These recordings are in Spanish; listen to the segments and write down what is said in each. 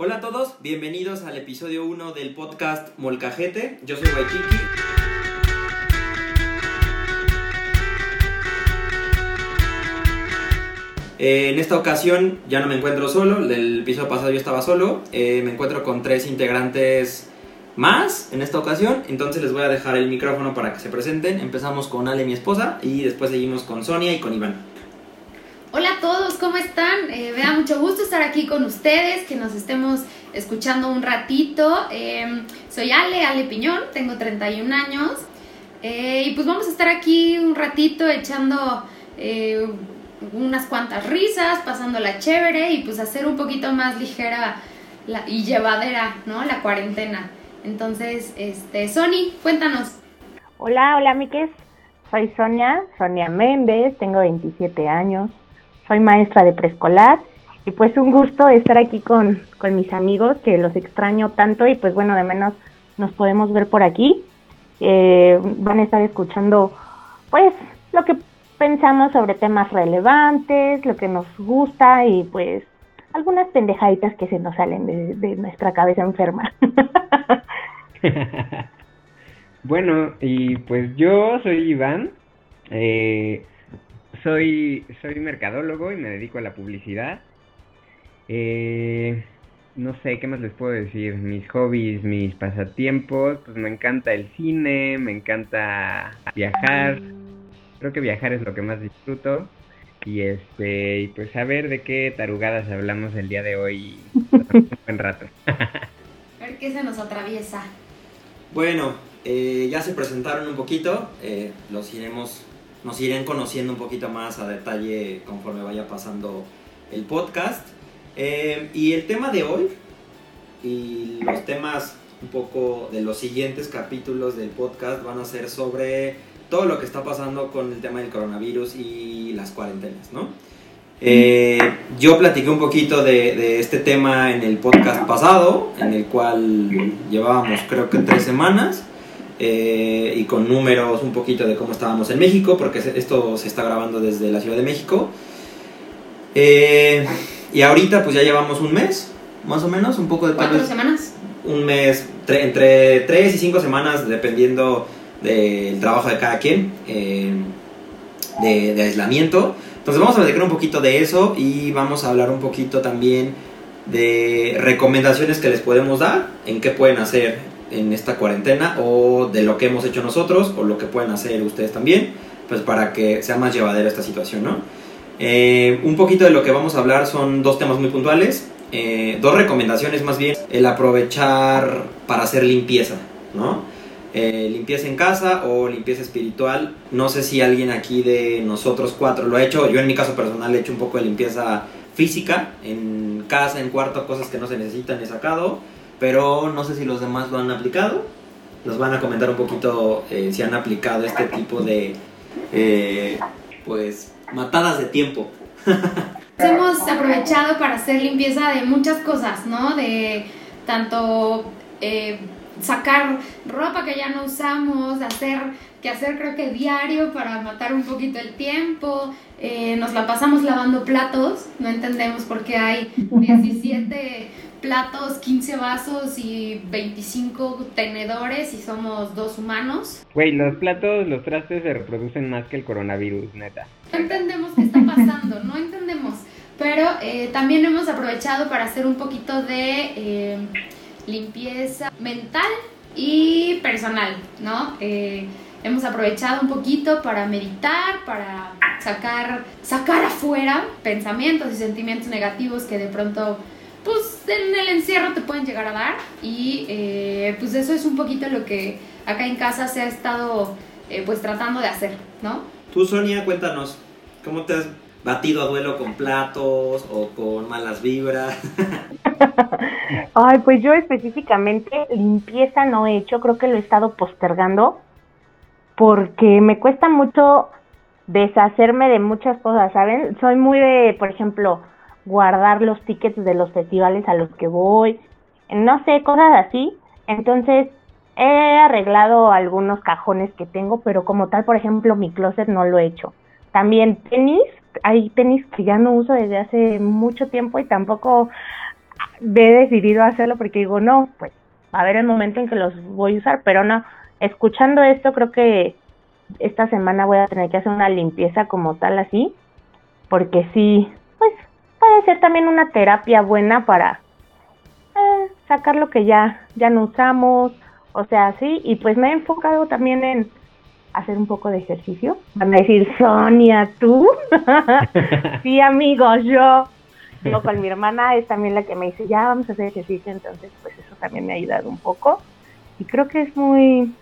Hola a todos, bienvenidos al episodio 1 del podcast Molcajete. Yo soy Waikiki. Eh, en esta ocasión ya no me encuentro solo, el episodio pasado yo estaba solo, eh, me encuentro con tres integrantes más en esta ocasión, entonces les voy a dejar el micrófono para que se presenten. Empezamos con Ale, mi esposa, y después seguimos con Sonia y con Iván. ¿Cómo están? Eh, me da mucho gusto estar aquí con ustedes, que nos estemos escuchando un ratito. Em, soy Ale, Ale Piñón, tengo 31 años. Eh, y pues vamos a estar aquí un ratito echando eh, unas cuantas risas, pasándola chévere y pues hacer un poquito más ligera y llevadera, ¿no? La cuarentena. Entonces, este, Sony, cuéntanos. Hola, hola, Miques. Soy Sonia, Sonia Méndez, tengo 27 años, soy maestra de preescolar y pues un gusto estar aquí con, con mis amigos que los extraño tanto y pues bueno, de menos nos podemos ver por aquí. Eh, van a estar escuchando pues lo que pensamos sobre temas relevantes, lo que nos gusta y pues algunas pendejaditas que se nos salen de, de nuestra cabeza enferma. bueno, y pues yo soy Iván, eh, soy, soy mercadólogo y me dedico a la publicidad. Eh, no sé, ¿qué más les puedo decir? Mis hobbies, mis pasatiempos, pues me encanta el cine, me encanta viajar. Creo que viajar es lo que más disfruto. Y este, y pues a ver de qué tarugadas hablamos el día de hoy un buen rato. a ver qué se nos atraviesa. Bueno, eh, ya se presentaron un poquito, eh, los iremos, nos irán conociendo un poquito más a detalle conforme vaya pasando el podcast. Eh, y el tema de hoy y los temas un poco de los siguientes capítulos del podcast van a ser sobre todo lo que está pasando con el tema del coronavirus y las cuarentenas, ¿no? Eh, yo platiqué un poquito de, de, este tema en el podcast pasado, en el cual llevábamos creo que tres semanas eh, y con números un poquito de cómo estábamos en México, porque esto se está grabando desde la Ciudad de México. Eh, y ahorita pues ya llevamos un mes, más o menos, un poco de... ¿Cuatro semanas? Un mes, entre tres y cinco semanas, dependiendo del trabajo de cada quien, eh, de, de, aislamiento. Entonces vamos a platicar un poquito de eso y vamos a hablar un poquito también de recomendaciones que les podemos dar, en qué pueden hacer en esta cuarentena o de lo que hemos hecho nosotros o lo que pueden hacer ustedes también, pues para que sea más llevadera esta situación, ¿no? Eh, un poquito de lo que vamos a hablar son dos temas muy puntuales, eh, dos recomendaciones más bien, el aprovechar para hacer limpieza, ¿no? Eh, limpieza en casa o limpieza espiritual. No sé si alguien aquí de nosotros cuatro lo ha hecho. Yo en mi caso personal he hecho un poco de limpieza física en casa, en cuarto, cosas que no se necesitan he sacado. Pero no sé si los demás lo han aplicado. Nos van a comentar un poquito eh, si han aplicado este tipo de, eh, pues, matadas de tiempo. Hemos aprovechado para hacer limpieza de muchas cosas, ¿no? De tanto eh, sacar ropa que ya no usamos, hacer que hacer creo que diario para matar un poquito el tiempo. Eh, nos la pasamos lavando platos, no entendemos por qué hay 17 platos, 15 vasos y 25 tenedores y somos dos humanos. Güey, los platos, los trastes se reproducen más que el coronavirus, neta. No entendemos qué está pasando, no entendemos. Pero eh, también hemos aprovechado para hacer un poquito de eh, limpieza mental y personal, ¿no? Eh, hemos aprovechado un poquito para meditar, para sacar, sacar afuera pensamientos y sentimientos negativos que de pronto, pues en el encierro te pueden llegar a dar. Y eh, pues eso es un poquito lo que acá en casa se ha estado eh, pues tratando de hacer, ¿no? Tú, Sonia, cuéntanos, ¿cómo te has batido a duelo con platos o con malas vibras? Ay, pues yo específicamente limpieza no he hecho, creo que lo he estado postergando porque me cuesta mucho deshacerme de muchas cosas, ¿saben? Soy muy de, por ejemplo, guardar los tickets de los festivales a los que voy, no sé, cosas así. Entonces, he arreglado algunos cajones que tengo, pero como tal, por ejemplo, mi closet no lo he hecho. También tenis, hay tenis que ya no uso desde hace mucho tiempo y tampoco he decidido hacerlo porque digo, no, pues a haber el momento en que los voy a usar, pero no, escuchando esto creo que esta semana voy a tener que hacer una limpieza como tal así, porque sí, puede ser también una terapia buena para eh, sacar lo que ya, ya no usamos, o sea, sí, y pues me he enfocado también en hacer un poco de ejercicio. Van a decir, Sonia, ¿tú? sí, amigos, yo. Yo con mi hermana es también la que me dice, ya vamos a hacer ejercicio, entonces pues eso también me ha ayudado un poco. Y creo que es muy,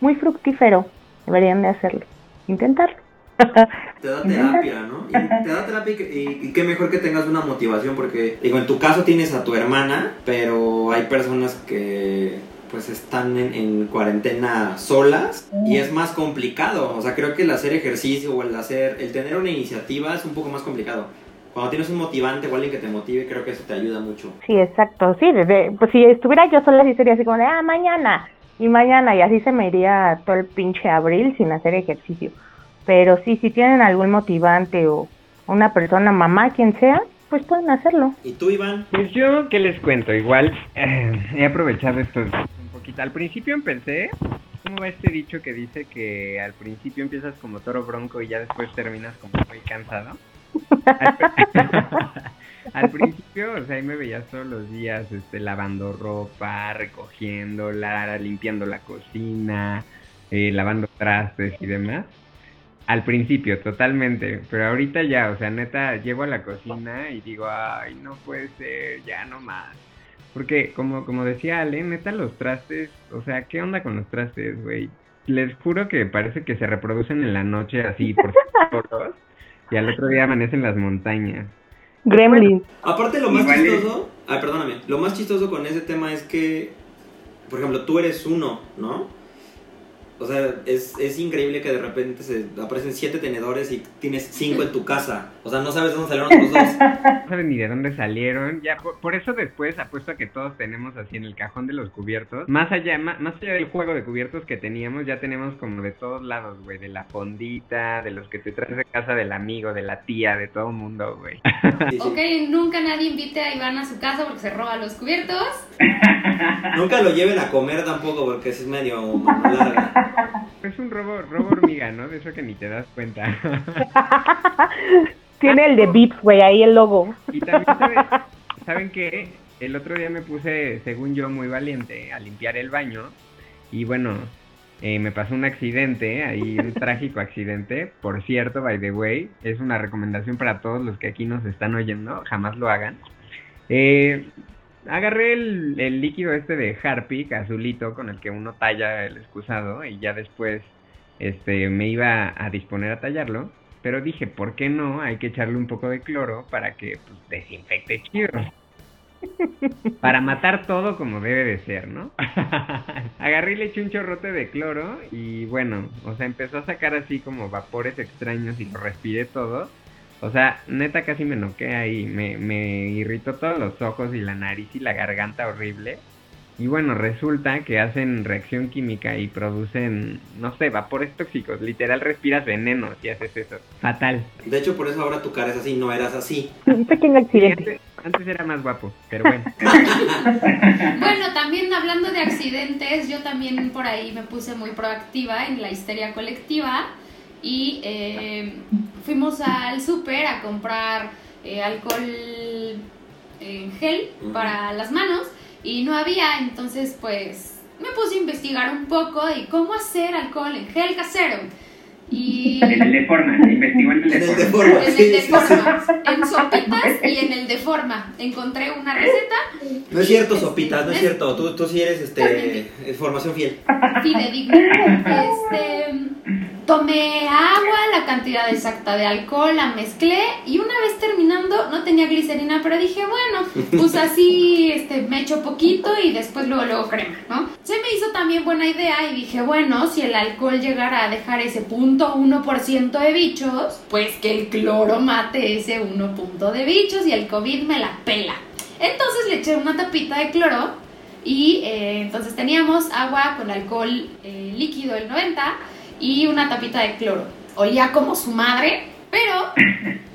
muy fructífero. Deberían de hacerlo, intentarlo. Te da terapia, ¿no? Y te da terapia y, qué mejor que tengas una motivación porque, digo, en tu caso tienes a tu hermana, pero hay personas que pues están en, cuarentena solas y es más complicado. O sea, creo que el hacer ejercicio o el hacer, el tener una iniciativa es un poco más complicado. Cuando tienes un motivante o alguien que te motive, creo que eso te ayuda mucho. Sí, exacto. Sí, pues si estuviera yo sola, sí sería así como de, ah, mañana y mañana, y así se me iría todo el pinche abril sin hacer ejercicio. Pero sí, si tienen algún motivante o una persona, mamá, quien sea, pues pueden hacerlo. ¿Y tú, Iván? Pues yo, ¿qué les cuento? Igual eh, he aprovechado estos al principio empecé, ¿cómo va este dicho que dice que al principio empiezas como toro bronco y ya después terminas como muy cansado? al principio, o sea, ahí me veías todos los días, este, lavando ropa, recogiéndola, limpiando la cocina, eh, lavando trastes y demás. Al principio, totalmente, pero ahorita ya, o sea, neta, llego a la cocina y digo, ay, no puede ser, ya no más porque, como, como decía Ale, neta, los trastes, o sea, ¿qué onda con los trastes, güey? Les juro que parece que se reproducen en la noche así, por todos, y al otro día amanecen las montañas. Gremlin. aparte, lo más chistoso, ay, perdóname, lo más chistoso con ese tema es que, por ejemplo, tú eres uno, ¿no? O sea, es, es, increíble que de repente se aparecen siete tenedores y tienes cinco en tu casa. O sea, no sabes dónde salieron los dos. No sabes ni de dónde salieron. Ya, por, eso después apuesto a que todos tenemos así en el cajón de los cubiertos. Más allá, más, allá del juego de cubiertos que teníamos, ya tenemos como de todos lados, güey. De la fondita, de los que te traes de casa del amigo, de la tía, de todo el mundo, güey. Ok, nunca nadie invite a Iván a su casa porque se roba los cubiertos. nunca lo lleven a comer tampoco porque es medio larga. Es un robo, robo hormiga, ¿no? De eso que ni te das cuenta. Tiene el de Vips, güey, ahí el logo. Y también, ¿saben, ¿saben qué? El otro día me puse, según yo, muy valiente a limpiar el baño. Y bueno, eh, me pasó un accidente, ahí un trágico accidente. Por cierto, by the way, es una recomendación para todos los que aquí nos están oyendo, jamás lo hagan. Eh, agarré el, líquido este de Harpic azulito con el que uno talla el excusado y ya después este me iba a disponer a tallarlo, pero dije, ¿por qué no? Hay que echarle un poco de cloro para que pues, desinfecte chido. Para matar todo como debe de ser, ¿no? Agarré y le eché un chorrote de cloro y bueno, o sea, empezó a sacar así como vapores extraños y lo respiré todo. O sea, neta casi me noqué ahí, me, me irritó todos los ojos y la nariz y la garganta horrible. Y bueno, resulta que hacen reacción química y producen, no sé, vapores tóxicos. Literal respiras veneno si haces eso. Fatal. De hecho, por eso ahora tu cara es así, no eras así. Pequeño accidente. antes, era más guapo, pero bueno. bueno, también hablando de accidentes, yo también por ahí me puse muy proactiva en la histeria colectiva y eh, fuimos al súper a comprar eh, alcohol en gel para las manos y no había, entonces pues me puse a investigar un poco de cómo hacer alcohol en gel casero. Y... En el de forma, investigó en el de forma. En el de forma, en sopitas y en el de forma. Encontré una receta. No es cierto, sopitas, no es cierto. Tú, tú sí eres este, formación fiel. Fidedigno. Este Tomé agua, la cantidad exacta de alcohol, la mezclé y una vez terminando no tenía glicerina, pero dije, bueno, pues así este, me echo poquito y después luego, luego crema, ¿no? Se me hizo también buena idea y dije, bueno, si el alcohol llegara a dejar ese punto 1% de bichos, pues que el cloro mate ese 1 punto de bichos y el COVID me la pela. Entonces le eché una tapita de cloro y eh, entonces teníamos agua con alcohol eh, líquido el 90 y una tapita de cloro. Olía como su madre, pero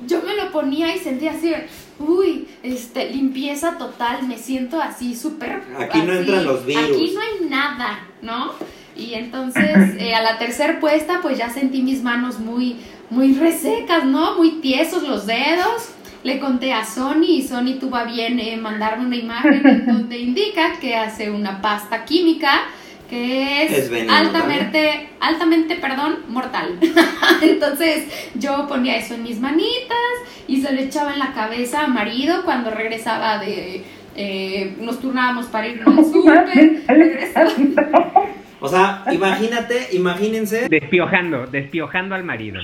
yo me lo ponía y sentía así, uy, este, limpieza total, me siento así súper... Aquí no entran los virus. Aquí no hay nada, ¿no? Y entonces eh, a la tercera puesta pues ya sentí mis manos muy, muy resecas, ¿no? Muy tiesos los dedos. Le conté a Sony y Sony tuvo a bien eh, mandarme una imagen en donde indica que hace una pasta química que es, Es veneno, altamente, altamente, perdón, mortal. Entonces yo ponía eso en mis manitas y se lo echaba en la cabeza a marido cuando regresaba de... eh, nos turnábamos para ir al súper, O sea, imagínate, imagínense. Despiojando, despiojando al marido.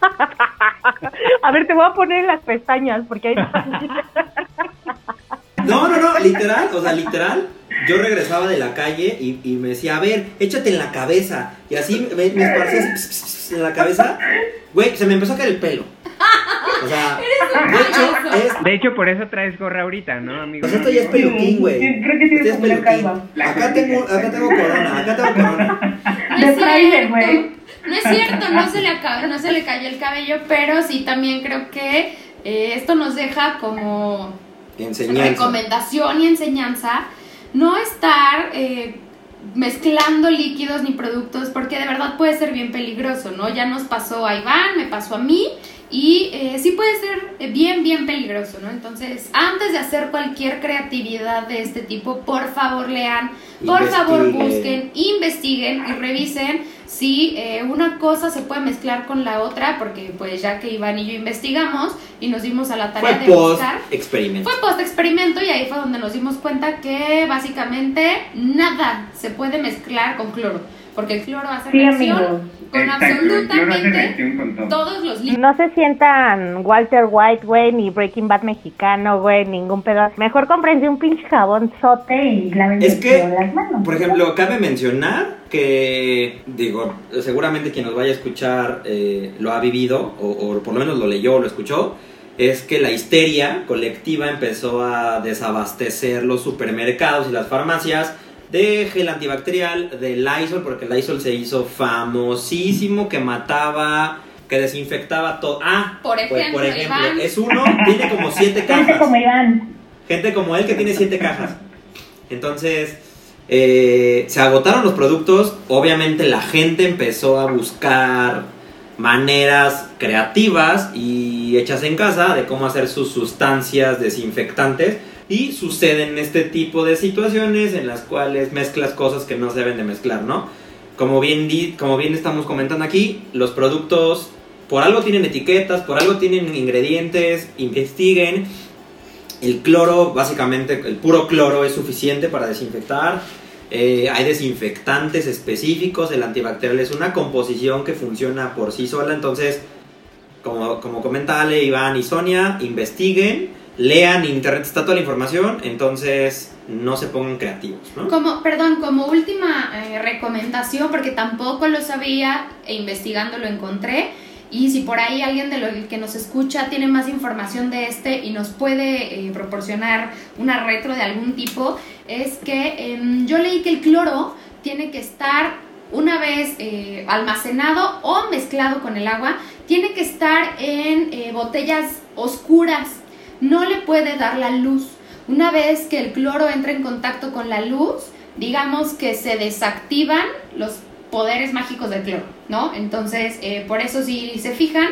A ver, te voy a poner en las pestañas porque ahí No, no, no, literal, o sea, literal. Yo regresaba de la calle y, y me decía, a ver, échate en la cabeza. Y así me, me esparcía así, pss, pss, pss, en la cabeza. Güey, se me empezó a caer el pelo. O sea, de hecho, es, De hecho, por eso traes gorra ahorita, ¿no, amigo? Pues esto ya es peluquín, güey. Sí, creo que sí Este es peluquín. Acá tengo, acá tengo corona, acá tengo corona. No De es trailer, cierto, güey. no es cierto, no se le acaba, no se le cayó el cabello, pero sí también creo que eh, esto nos deja como Enseñanza. recomendación y enseñanza no estar eh, mezclando líquidos ni productos porque de verdad puede ser bien peligroso, ¿no? Ya nos pasó a Iván, me pasó a mí y eh, sí puede ser bien, bien peligroso, ¿no? Entonces, antes de hacer cualquier creatividad de este tipo, por favor lean, por favor busquen, investiguen y revisen si eh, una cosa se puede mezclar con la otra, porque pues ya que Iván y yo investigamos y nos dimos a la tarea Fue de post buscar, experimento. fue post experimento y ahí fue donde nos dimos cuenta que básicamente nada se puede mezclar con cloro, porque el cloro hace Sí, reacción. Con Exacto, absolutamente con todos los. No se sientan Walter White, güey, ni Breaking Bad mexicano, güey, ningún pedo. Mejor cómprense un pinche jabón sote y lávense Es que, las manos. por ejemplo, cabe mencionar que, digo, seguramente quien nos vaya a escuchar eh, lo ha vivido, o, o por lo menos lo leyó o lo escuchó, es que la histeria colectiva empezó a desabastecer los supermercados y las farmacias de gel antibacterial, de Lysol, porque Lysol se hizo famosísimo, que mataba, que desinfectaba todo. Ah, Por pues, ejemplo, por ejemplo, Iván. es uno, tiene como siete Gente cajas. como Iván. Gente como él que tiene siete cajas. Entonces, eh, se agotaron los productos. Obviamente la gente empezó a buscar maneras creativas y hechas en casa de cómo hacer sus sustancias desinfectantes. Y suceden este tipo de situaciones en las cuales mezclas cosas que no se deben de mezclar, ¿no? Como bien, como bien estamos comentando aquí, los productos por algo tienen etiquetas, por algo tienen ingredientes, investiguen. El cloro, básicamente, el puro cloro es suficiente para desinfectar. Eh, hay desinfectantes específicos, el antibacterial es una composición que funciona por sí sola, entonces, como, como comenta Ale, Iván y Sonia, investiguen, lean, internet está toda la información, entonces no se pongan creativos. Como, perdón, como última eh, recomendación, porque tampoco lo sabía e investigando lo encontré. Y si por ahí alguien de lo que nos escucha tiene más información de este y nos puede eh, proporcionar una retro de algún tipo, es que em, yo leí que el cloro tiene que estar una vez eh, almacenado o mezclado con el agua, tiene que estar en botellas oscuras, no le puede dar la luz. Una vez que el cloro entra en contacto con la luz, digamos que se desactivan los poderes mágicos del cloro, ¿no? Entonces, eh, por eso si se fijan,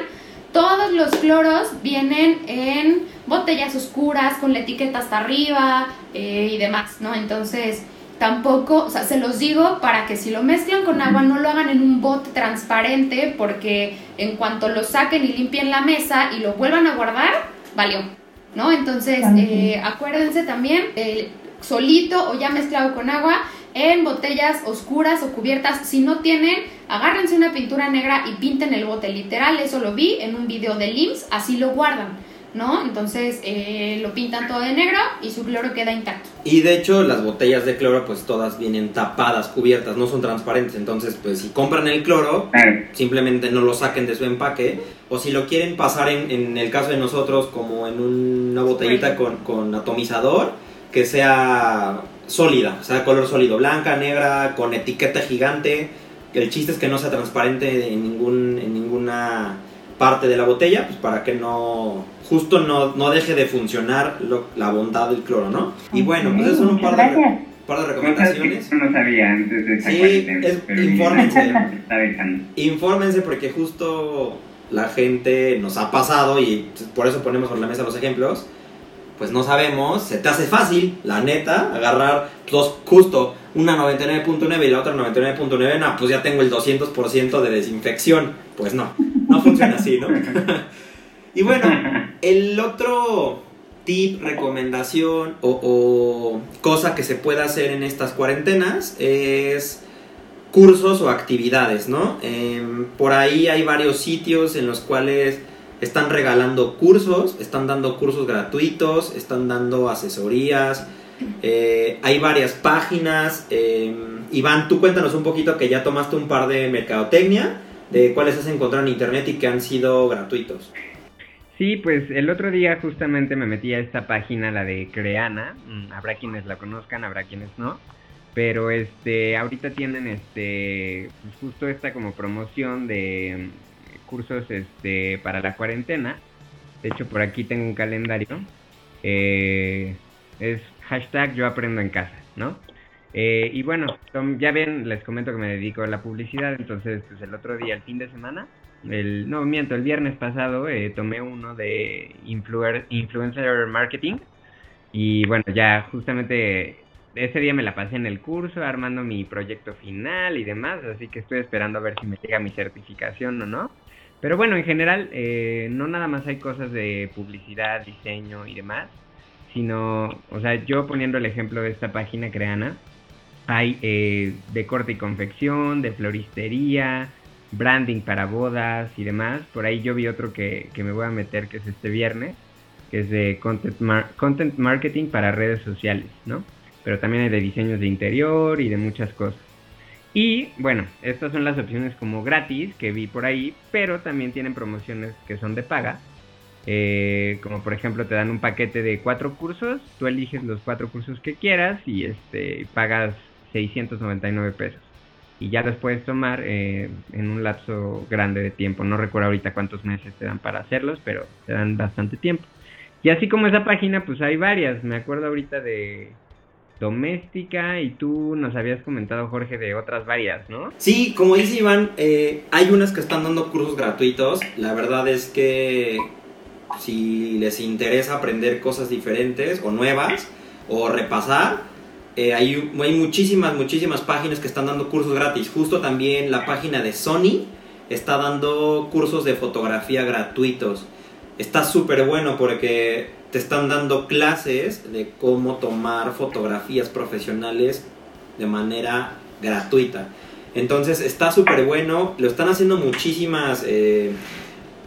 todos los cloros vienen en botellas oscuras, con la etiqueta hasta arriba eh, y demás, ¿no? Entonces, tampoco, o sea, se los digo para que si lo mezclan con agua no lo hagan en un bote transparente, porque en cuanto lo saquen y limpien la mesa y lo vuelvan a guardar, valió, ¿no? Entonces, eh, acuérdense también, eh, solito o ya mezclado con agua, en botellas oscuras o cubiertas. Si no tienen, agárrense una pintura negra y pinten el bote. Literal, eso lo vi en un video de LIMS, así lo guardan, ¿no? Entonces eh, lo pintan todo de negro y su cloro queda intacto. Y de hecho las botellas de cloro pues todas vienen tapadas, cubiertas, no son transparentes, entonces pues si compran el cloro Claro. simplemente no lo saquen de su empaque o si lo quieren pasar en, en el caso de nosotros como en una botellita con, con atomizador que sea sólida, o sea color sólido, blanca, negra, con etiqueta gigante. El chiste es que no sea transparente en, ningún, en ninguna parte de la botella, pues para que no, justo no, no deje de funcionar la bondad del cloro, ¿no? Y bueno, pues eso son un par de, par de recomendaciones. No sabía antes de Sí, es, infórmense. infórmense porque justo la gente nos ha pasado y por eso ponemos sobre la mesa los ejemplos. Pues no sabemos, se te hace fácil, la neta, agarrar dos, justo una 99.9 y la otra 99.9, no, pues ya tengo el 200% de desinfección. Pues no, no funciona así, ¿no? y bueno, el otro tip, recomendación o, cosa que se puede hacer en estas cuarentenas es cursos o actividades, ¿no? Em, por ahí hay varios sitios en los cuales están regalando cursos, están dando cursos gratuitos, están dando asesorías, eh, hay varias páginas. Em, Iván, tú cuéntanos un poquito que ya tomaste un par de mercadotecnia, de cuáles has encontrado en internet y que han sido gratuitos. Sí, pues el otro día justamente me metí a esta página, la de Creana. Mm, habrá quienes la conozcan, habrá quienes no. Pero este, ahorita tienen este, pues justo esta como promoción de mm, cursos este, para la cuarentena. De hecho, por aquí tengo un calendario. Eh, es hashtag yo aprendo en casa, ¿no? Eh, y bueno, ya ven, les comento que me dedico a la publicidad, entonces pues el otro día, el fin de semana, el, no miento, el viernes pasado eh, tomé uno de influencer marketing y bueno, ya justamente ese día me la pasé en el curso armando mi proyecto final y demás, así que estoy esperando a ver si me llega mi certificación o no. Pero bueno, en general, eh, no nada más hay cosas de publicidad, diseño y demás, sino, o sea, yo poniendo el ejemplo de esta página creana, hay eh, de corte y confección, de floristería, branding para bodas y demás. Por ahí yo vi otro que, me voy a meter que es este viernes, que es de content, content marketing para redes sociales, ¿no? Pero también hay de diseños de interior y de muchas cosas. Y bueno, estas son las opciones como gratis que vi por ahí, pero también tienen promociones que son de paga. Eh, como por ejemplo te dan un paquete de cuatro cursos, tú eliges los cuatro cursos que quieras y este pagas 699 pesos y ya los puedes tomar eh, en un lapso grande de tiempo. No recuerdo ahorita cuántos meses te dan para hacerlos, pero te dan bastante tiempo. Y así como esa página, pues hay varias. Me acuerdo ahorita de doméstica y tú nos habías comentado, Jorge, de otras varias, ¿no? Sí, como dice Iván, eh, hay unas que están dando cursos gratuitos. La verdad es que si les interesa aprender cosas diferentes o nuevas o repasar, eh, hay, muchísimas, muchísimas páginas que están dando cursos gratis. Justo también la página de Sony está dando cursos de fotografía gratuitos. Está súper bueno porque te están dando clases de cómo tomar fotografías profesionales de manera gratuita. Entonces está súper bueno, lo están haciendo muchísimas eh,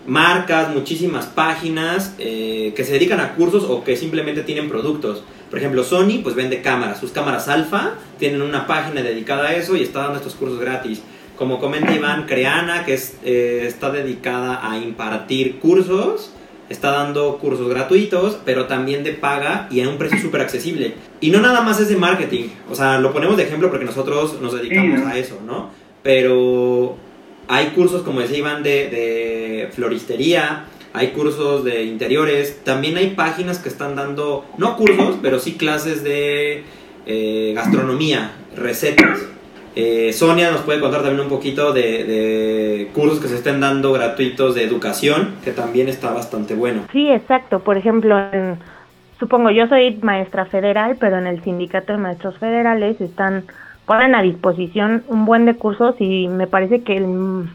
marcas, muchísimas páginas eh, que se dedican a cursos o que simplemente tienen productos. Por ejemplo, Sony pues vende cámaras, sus cámaras alfa tienen una página dedicada a eso y está dando estos cursos gratis. Como comenta Iván, Creana, que es, eh, está dedicada a impartir cursos, está dando cursos gratuitos, pero también de paga y a un precio súper accesible. Y no nada más es de marketing, o sea, lo ponemos de ejemplo porque nosotros nos dedicamos a eso, ¿no? Pero hay cursos, como decía Iván, de, de floristería, hay cursos de interiores, también hay páginas que están dando, no cursos, pero sí clases de eh, gastronomía, recetas. Eh, Sonia nos puede contar también un poquito de, cursos que se estén dando gratuitos de educación, que también está bastante bueno. Sí, exacto. Por ejemplo, supongo yo soy maestra federal, pero en el sindicato de maestros federales están ponen a disposición un buen de cursos y me parece que el,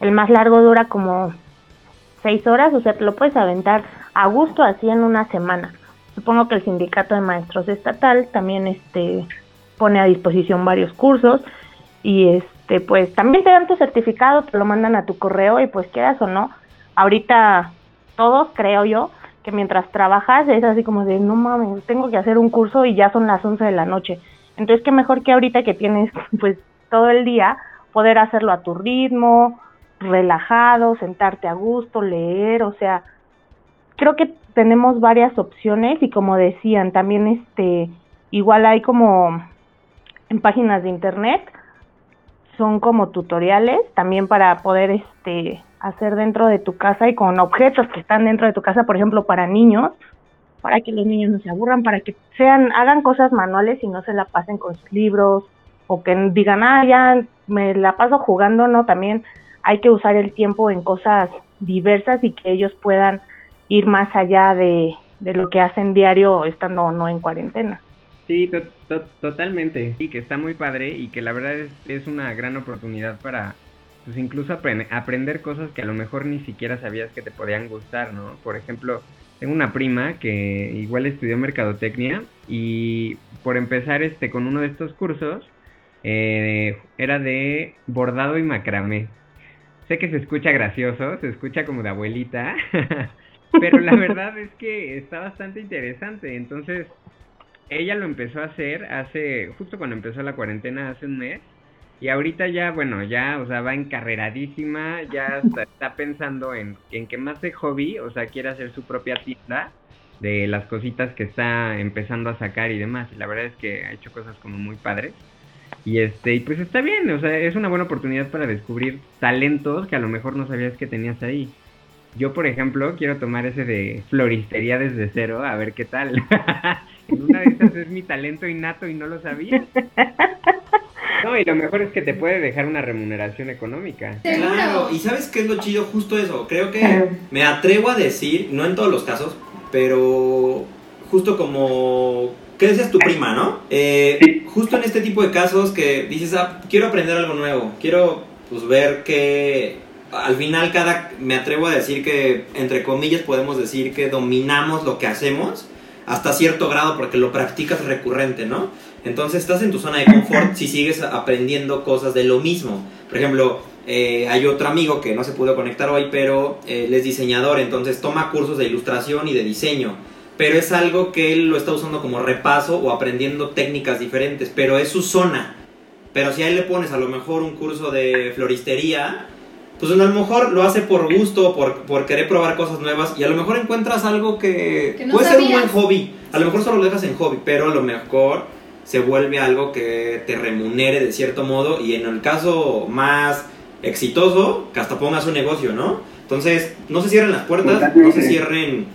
el más largo dura como seis horas, o sea, te lo puedes aventar a gusto así en una semana. Supongo que el sindicato de maestros estatal también este pone a disposición varios cursos y este pues también te dan tu certificado, te lo mandan a tu correo y pues quieras o no, ahorita todos creo yo que mientras trabajas es así como de no mames, tengo que hacer un curso y ya son las 11 de la noche. Entonces, qué mejor que ahorita que tienes pues todo el día poder hacerlo a tu ritmo, relajado, sentarte a gusto, leer, o sea, creo que tenemos varias opciones y como decían, también este igual hay como en páginas de internet son como tutoriales también para poder este hacer dentro de tu casa y con objetos que están dentro de tu casa, por ejemplo, para niños, para que los niños no se aburran, para que sean, hagan cosas manuales y no se la pasen con sus libros, o que digan, ah, ya me la paso jugando, no, también hay que usar el tiempo en cosas diversas y que ellos puedan ir más allá de, de lo que hacen diario estando o no en cuarentena. Sí, totalmente. Sí, que está muy padre y que la verdad es, es una gran oportunidad para, pues incluso aprender cosas que a lo mejor ni siquiera sabías que te podían gustar, ¿no? Por ejemplo, tengo una prima que igual estudió mercadotecnia y por empezar este con uno de estos cursos eh, era de bordado y macramé. Sé que se escucha gracioso, se escucha como de abuelita, pero la verdad es que está bastante interesante. Entonces, ella lo empezó a hacer hace, justo cuando empezó la cuarentena, hace un mes. Y ahorita ya, bueno, ya, o sea, va encarreradísima, ya está, pensando en, en que más de hobby, o sea, quiere hacer su propia tienda de las cositas que está empezando a sacar y demás. Y la verdad es que ha hecho cosas como muy padres. Y este, y pues está bien, o sea, es una buena oportunidad para descubrir talentos que a lo mejor no sabías que tenías ahí. Yo, por ejemplo, quiero tomar ese de floristería desde cero, a ver qué tal. en una de esas es mi talento innato y no lo sabía. No, y lo mejor es que te puede dejar una remuneración económica. Claro, y ¿sabes qué es lo chido? Justo eso. Creo que me atrevo a decir, no en todos los casos, pero justo como ¿Qué decías tu prima, no? Eh, justo en este tipo de casos que dices, ah, quiero aprender algo nuevo, quiero pues ver que al final cada, me atrevo a decir que, entre comillas, podemos decir que dominamos lo que hacemos hasta cierto grado porque lo practicas recurrente, ¿no? Entonces estás en tu zona de confort si sigues aprendiendo cosas de lo mismo. Por ejemplo, eh, hay otro amigo que no se pudo conectar hoy, pero eh, él es diseñador, entonces toma cursos de ilustración y de diseño pero es algo que él lo está usando como repaso o aprendiendo técnicas diferentes, pero es su zona. Pero si a él le pones a lo mejor un curso de floristería, pues a lo mejor lo hace por gusto, por, por querer probar cosas nuevas y a lo mejor encuentras algo que, puede ser un buen hobby. A lo mejor solo lo dejas en hobby, pero a lo mejor se vuelve algo que te remunere de cierto modo y en el caso más exitoso, que hasta pongas un negocio, ¿no? Entonces, no se cierren las puertas, no se cierren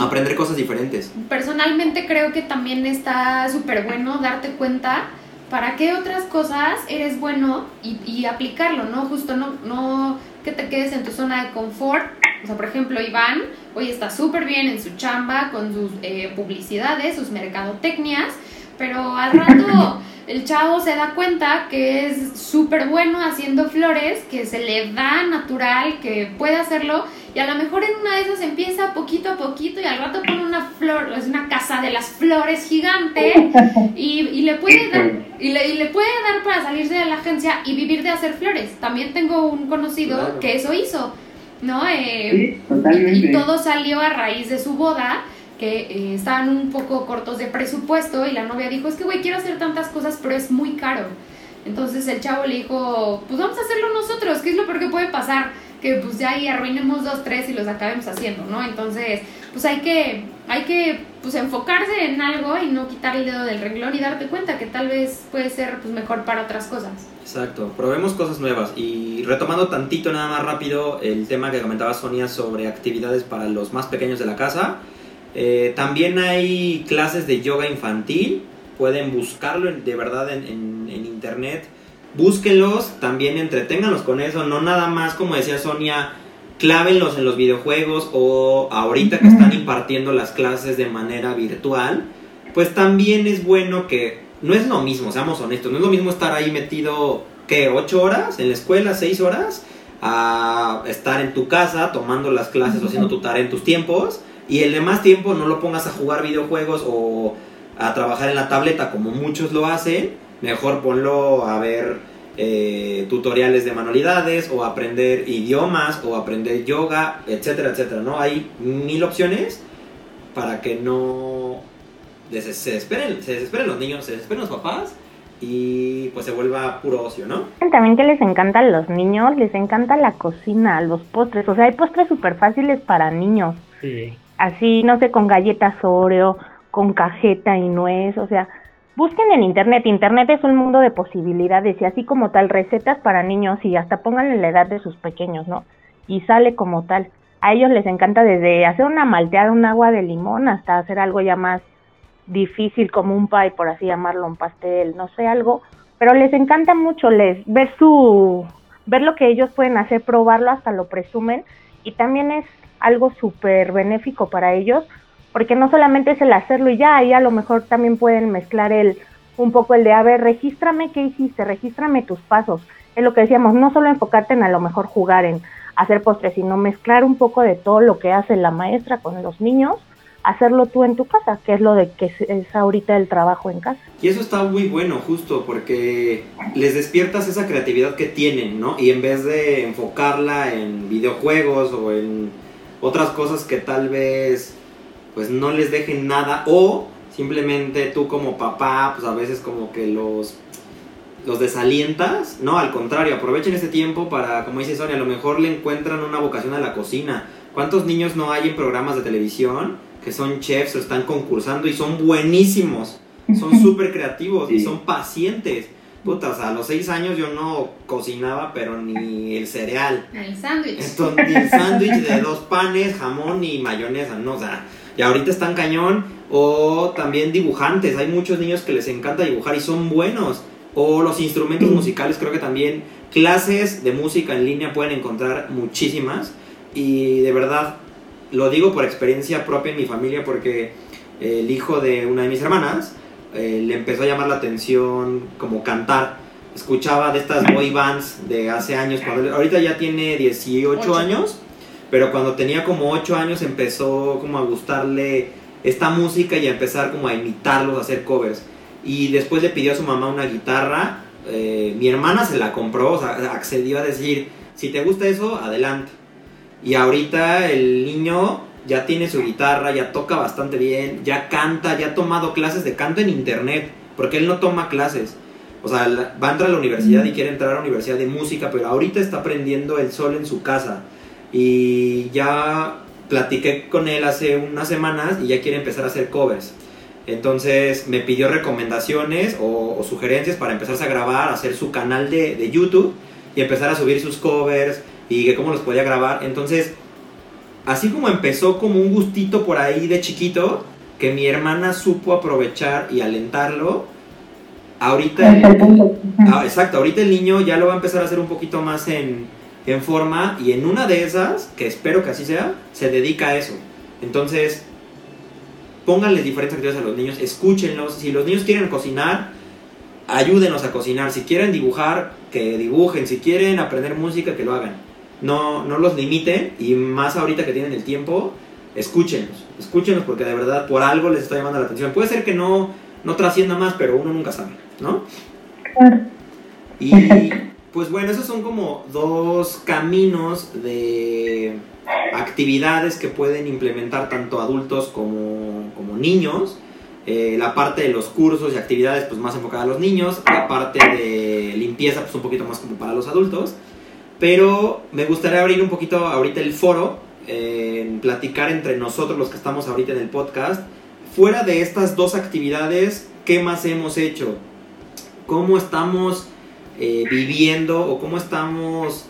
aprender cosas diferentes. Personalmente creo que también está súper bueno darte cuenta para qué otras cosas eres bueno y, aplicarlo, ¿no? Justo no, no que te quedes en tu zona de confort. O sea, por ejemplo, Iván hoy está súper bien en su chamba con sus eh, publicidades, sus mercadotecnias, pero al rato el chavo se da cuenta que es súper bueno haciendo flores, que se le da natural, que puede hacerlo y a lo mejor en una de esas empieza poquito a poquito y al rato pone una flor, es una casa de las flores gigante y, le puede dar, y le, puede dar para salirse de la agencia y vivir de hacer flores. También tengo un conocido que eso hizo, ¿no? Eh, y, todo salió a raíz de su boda que eh, estaban un poco cortos de presupuesto y la novia dijo, es que güey, quiero hacer tantas cosas, pero es muy caro. Entonces el chavo le dijo, pues vamos a hacerlo nosotros, ¿qué es lo peor que puede pasar? Que pues ya ahí arruinemos dos, tres y los acabemos haciendo, ¿no? Entonces, pues hay que, hay que pues enfocarse en algo y no quitar el dedo del renglón y darte cuenta que tal vez puede ser pues mejor para otras cosas. Exacto, probemos cosas nuevas y retomando tantito nada más rápido el tema que comentaba Sonia sobre actividades para los más pequeños de la casa, eh, también hay clases de yoga infantil, pueden buscarlo de verdad en, en, en internet búsquenlos, también entreténganlos con eso, no nada más como decía Sonia, clávenlos en los videojuegos o ahorita que están impartiendo las clases de manera virtual, pues también es bueno que no es lo mismo, seamos honestos, no es lo mismo estar ahí metido, ¿qué? ¿8 horas en la escuela? ¿6 horas? A estar en tu casa tomando las clases o haciendo tu tarea en tus tiempos y el demás tiempo no lo pongas a jugar videojuegos o a trabajar en la tableta como muchos lo hacen mejor ponlo a ver eh, tutoriales de manualidades o aprender idiomas o aprender yoga, etcétera, etcétera, ¿no? Hay mil opciones para que no se desesperen, se desesperen los niños, se desesperen los papás y pues se vuelva puro ocio, ¿no? También que les encantan los niños, les encanta la cocina, los postres, o sea, hay postres súper fáciles para niños. Sí. Así, no sé, con galletas Oreo, con cajeta y nuez, o sea, Busquen en Internet, Internet es un mundo de posibilidades y así como tal recetas para niños y hasta pónganle la edad de sus pequeños, ¿no? y sale como tal. A ellos les encanta desde hacer una malteada, un agua de limón, hasta hacer algo ya más difícil como un pie, por así llamarlo, un pastel, no sé, algo, pero les encanta mucho les ver su ver lo que ellos pueden hacer, probarlo, hasta lo presumen y también es algo súper benéfico para ellos, porque no solamente es el hacerlo y ya, ahí a lo mejor también pueden mezclar el un poco el de, a ver, regístrame qué hiciste, regístrame tus pasos. Es lo que decíamos, no solo enfocarte en a lo mejor jugar en hacer postres, sino mezclar un poco de todo lo que hace la maestra con los niños, hacerlo tú en tu casa, que es lo de que es ahorita el trabajo en casa. Y eso está muy bueno, justo, porque les despiertas esa creatividad que tienen, ¿no? Y en vez de enfocarla en videojuegos o en otras cosas que tal vez pues no les dejen nada o simplemente tú como papá pues a veces como que los los desalientas, no, al contrario, aprovechen ese tiempo para, como dice Sonia, a lo mejor le encuentran una vocación a la cocina. ¿Cuántos niños no hay en programas de televisión que son chefs o están concursando y son buenísimos? Son súper creativos y son pacientes. Putas, a los seis años yo no cocinaba, pero ni el cereal. El sándwich. Ni el sándwich de dos panes, jamón y mayonesa, no, o sea, y ahorita están cañón. O también dibujantes, hay muchos niños que les encanta dibujar y son buenos. O los instrumentos musicales, creo que también clases de música en línea pueden encontrar muchísimas. Y de verdad, lo digo por experiencia propia en mi familia porque el hijo de una de mis hermanas eh, le empezó a llamar la atención como cantar. Escuchaba de estas boy bands de hace años, cuando ahorita ya tiene 18 años, pero cuando tenía como 8 años empezó como a gustarle esta música y a empezar como a imitarlos, a hacer covers. Y después le pidió a su mamá una guitarra, eh, mi hermana se la compró, o sea, accedió a decir, si te gusta eso, adelante. Y ahorita el niño ya tiene su guitarra, ya toca bastante bien, ya canta, ya ha tomado clases de canto en internet, porque él no toma clases. O sea, va a entrar a la universidad y quiere entrar a la universidad de música, pero ahorita está aprendiendo el sol en su casa. Y ya platiqué con él hace unas semanas y ya quiere empezar a hacer covers. Entonces me pidió recomendaciones o, sugerencias para empezarse a grabar, hacer su canal de, de YouTube y empezar a subir sus covers y que cómo los podía grabar. Entonces, así como empezó como un gustito por ahí de chiquito, que mi hermana supo aprovechar y alentarlo, ahorita... Ah, exacto, ahorita el niño ya lo va a empezar a hacer un poquito más en, en forma y en una de esas, que espero que así sea, se dedica a eso. Entonces, pónganles diferentes actividades a los niños, escúchenlos. Si los niños quieren cocinar, ayúdenos a cocinar. Si quieren dibujar, que dibujen. Si quieren aprender música, que lo hagan no, no los limiten y más ahorita que tienen el tiempo, escúchenlos, escúchenlos porque de verdad por algo les está llamando la atención. Puede ser que no, no trascienda más, pero uno nunca sabe, ¿no? Y pues bueno, esos son como dos caminos de actividades que pueden implementar tanto adultos como, como niños. Eh, la parte de los cursos y actividades pues más enfocada a los niños, la parte de limpieza pues un poquito más como para los adultos. Pero me gustaría abrir un poquito ahorita el foro, en platicar entre nosotros los que estamos ahorita en el podcast. Fuera de estas dos actividades, ¿qué más hemos hecho? ¿Cómo estamos eh, viviendo o cómo estamos,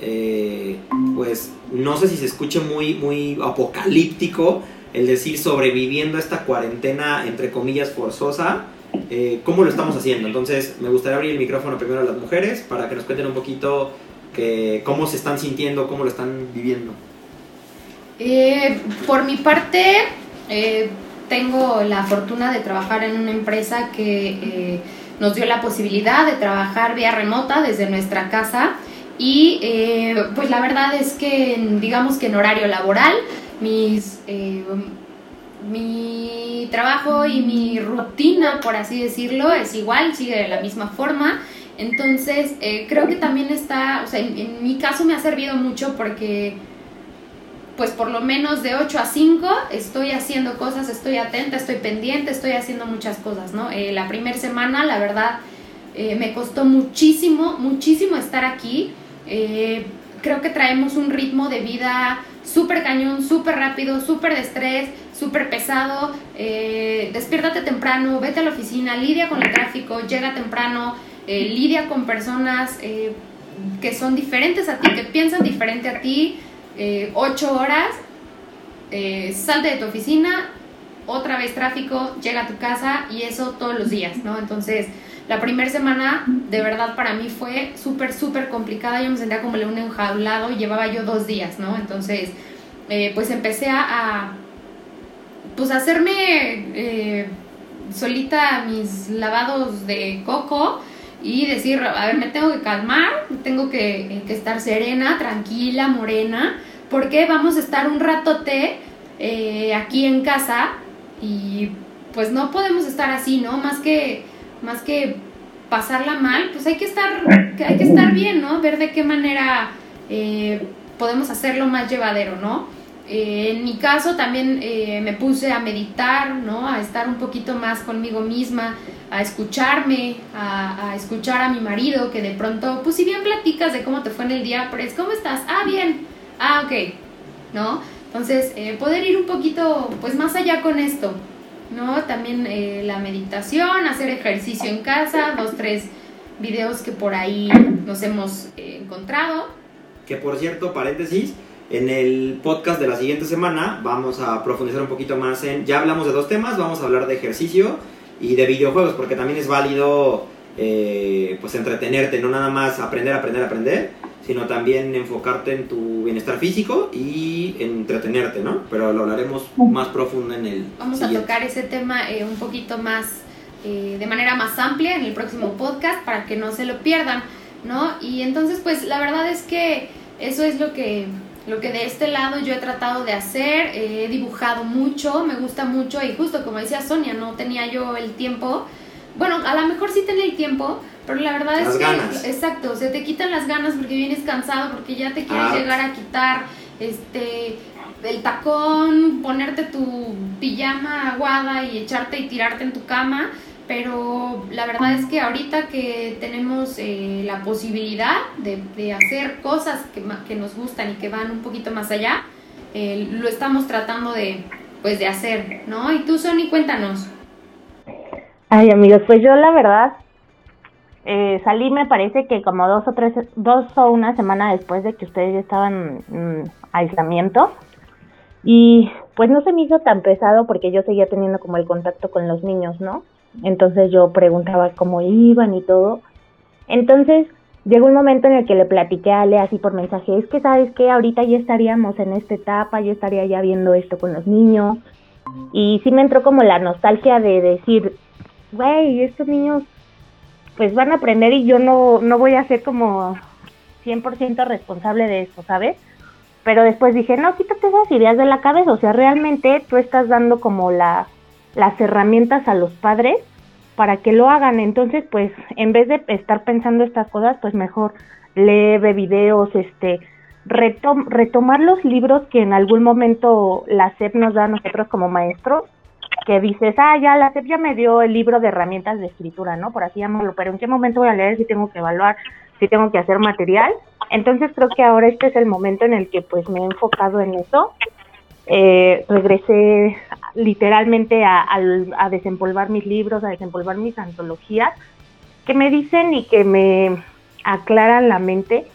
eh, pues no sé si se escuche muy, muy apocalíptico el decir sobreviviendo esta cuarentena entre comillas forzosa? Eh, ¿Cómo lo estamos haciendo? Entonces me gustaría abrir el micrófono primero a las mujeres para que nos cuenten un poquito que, cómo se están sintiendo, cómo lo están viviendo. Eh, por mi parte, eh, tengo la fortuna de trabajar en una empresa que nos dio la posibilidad de trabajar vía remota desde nuestra casa y pues la verdad es que digamos que en horario laboral mis mi trabajo y mi rutina por así decirlo es igual sigue de la misma forma. Entonces, eh, creo que también está, o sea, en, mi caso me ha servido mucho porque, pues por lo menos de 8 a 5 estoy haciendo cosas, estoy atenta, estoy pendiente, estoy haciendo muchas cosas, ¿no? Eh, la primera semana, la verdad, eh, me costó muchísimo, muchísimo estar aquí. creo que traemos un ritmo de vida súper cañón, súper rápido, súper de estrés, súper pesado. despiértate temprano, vete a la oficina, lidia con el tráfico, llega temprano. Eh, lidia con personas, eh, que son diferentes a ti, que piensan diferente a ti, eh, ocho horas, eh, salte de tu oficina, otra vez tráfico, llega a tu casa y eso todos los días, ¿no? Entonces, la primera semana de verdad para mí fue súper, súper complicada, yo me sentía como un enjaulado y llevaba yo dos días, ¿no? Entonces, eh, pues empecé a, pues hacerme eh, solita mis lavados de coco y decir, a ver, me tengo que calmar, tengo que, estar serena, tranquila, morena, porque vamos a estar un ratote eh, aquí en casa y pues no podemos estar así, ¿no? Más que, más que pasarla mal, pues hay que estar, hay que estar bien, ¿no? Ver de qué manera eh, podemos hacerlo más llevadero, ¿no? Eh, en mi caso también eh, me puse a meditar, ¿no? A estar un poquito más conmigo misma, a escucharme, a, escuchar a mi marido, que de pronto, pues si bien platicas de cómo te fue en el día, pues ¿cómo estás? Ah, bien. Ah, ok. ¿No? Entonces, eh, poder ir un poquito, pues más allá con esto, ¿no? También la meditación, hacer ejercicio en casa, dos, tres videos que por ahí nos hemos encontrado. Que por cierto, paréntesis, en el podcast de la siguiente semana vamos a profundizar un poquito más en, ya hablamos de dos temas, vamos a hablar de ejercicio y de videojuegos, porque también es válido eh, pues entretenerte, no nada más aprender, aprender, aprender, sino también enfocarte en tu bienestar físico y entretenerte, ¿no? Pero lo hablaremos más profundo en el... Vamos siguiente. a tocar ese tema eh, un poquito más, eh, de manera más amplia en el próximo podcast para que no se lo pierdan, ¿no? Y entonces pues la verdad es que eso es lo que lo que de este lado yo he tratado de hacer, eh, he dibujado mucho, me gusta mucho y justo como decía Sonia, no tenía yo el tiempo. Bueno, a lo mejor sí tenía el tiempo, pero la verdad las es que ganas. exacto, se te quitan las ganas porque vienes cansado, porque ya te quieres Ah. llegar a quitar este el tacón, ponerte tu pijama aguada y echarte y tirarte en tu cama, pero la verdad es que ahorita que tenemos eh, la posibilidad de, hacer cosas que, nos gustan y que van un poquito más allá, eh, lo estamos tratando de, pues, de hacer, ¿no? Y tú, Sony, cuéntanos. Ay, amigos, pues yo la verdad eh, salí me parece que como dos o tres, dos o una semana después de que ustedes ya estaban en aislamiento y pues no se me hizo tan pesado porque yo seguía teniendo como el contacto con los niños, ¿no? Entonces yo preguntaba cómo iban y todo. Entonces llegó un momento en el que le platiqué a Ale así por mensaje, es que sabes que ahorita ya estaríamos en esta etapa, yo estaría ya viendo esto con los niños. Y sí me entró como la nostalgia de decir, güey, estos niños pues van a aprender y yo no, no voy a ser como 100% responsable de esto, ¿sabes? Pero después dije, no, quítate esas ideas de la cabeza, o sea, realmente tú estás dando como la, las herramientas a los padres para que lo hagan, entonces pues en vez de estar pensando estas cosas, pues mejor lee, videos, este, retom retomar los libros que en algún momento la SEP nos da a nosotros como maestros, que dices, ah, ya la SEP ya me dio el libro de herramientas de escritura, ¿no? Por así llamarlo, pero ¿en qué momento voy a leer si tengo que evaluar, si tengo que hacer material? Entonces creo que ahora este es el momento en el que pues me he enfocado en eso. Eh, regresé literalmente a, a, a desempolvar mis libros, a desempolvar mis antologías, que me dicen y que me aclaran la mente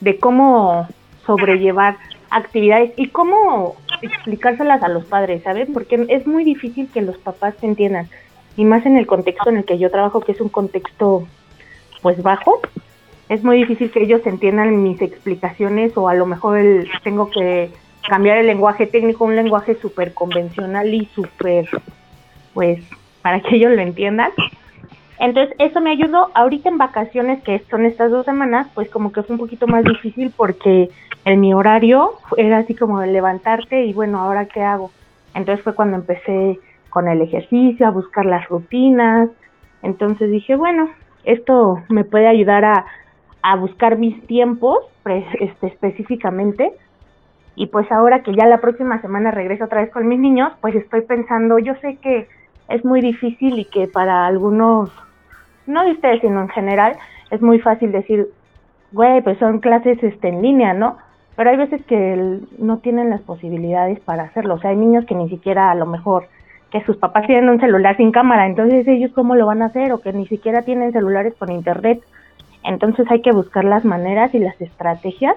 de cómo sobrellevar actividades y cómo explicárselas a los padres, ¿saben? Porque es muy difícil que los papás se entiendan, y más en el contexto en el que yo trabajo, que es un contexto pues bajo, es muy difícil que ellos entiendan mis explicaciones o a lo mejor el, tengo que cambiar el lenguaje técnico a un lenguaje súper convencional y súper, pues, para que ellos lo entiendan. Entonces, eso me ayudó. Ahorita en vacaciones, que son estas dos semanas, pues como que fue un poquito más difícil porque en mi horario era así como de levantarte y bueno, ¿ahora qué hago? Entonces fue cuando empecé con el ejercicio, a buscar las rutinas. Entonces dije, bueno, esto me puede ayudar a, a buscar mis tiempos este, específicamente. Y pues ahora que ya la próxima semana regreso otra vez con mis niños, pues estoy pensando, yo sé que es muy difícil y que para algunos, no de ustedes, sino en general, es muy fácil decir, güey, pues son clases este, en línea, ¿no? Pero hay veces que no tienen las posibilidades para hacerlo. O sea, hay niños que ni siquiera a lo mejor que sus papás tienen un celular sin cámara, entonces ellos cómo lo van a hacer o que ni siquiera tienen celulares con internet. Entonces hay que buscar las maneras y las estrategias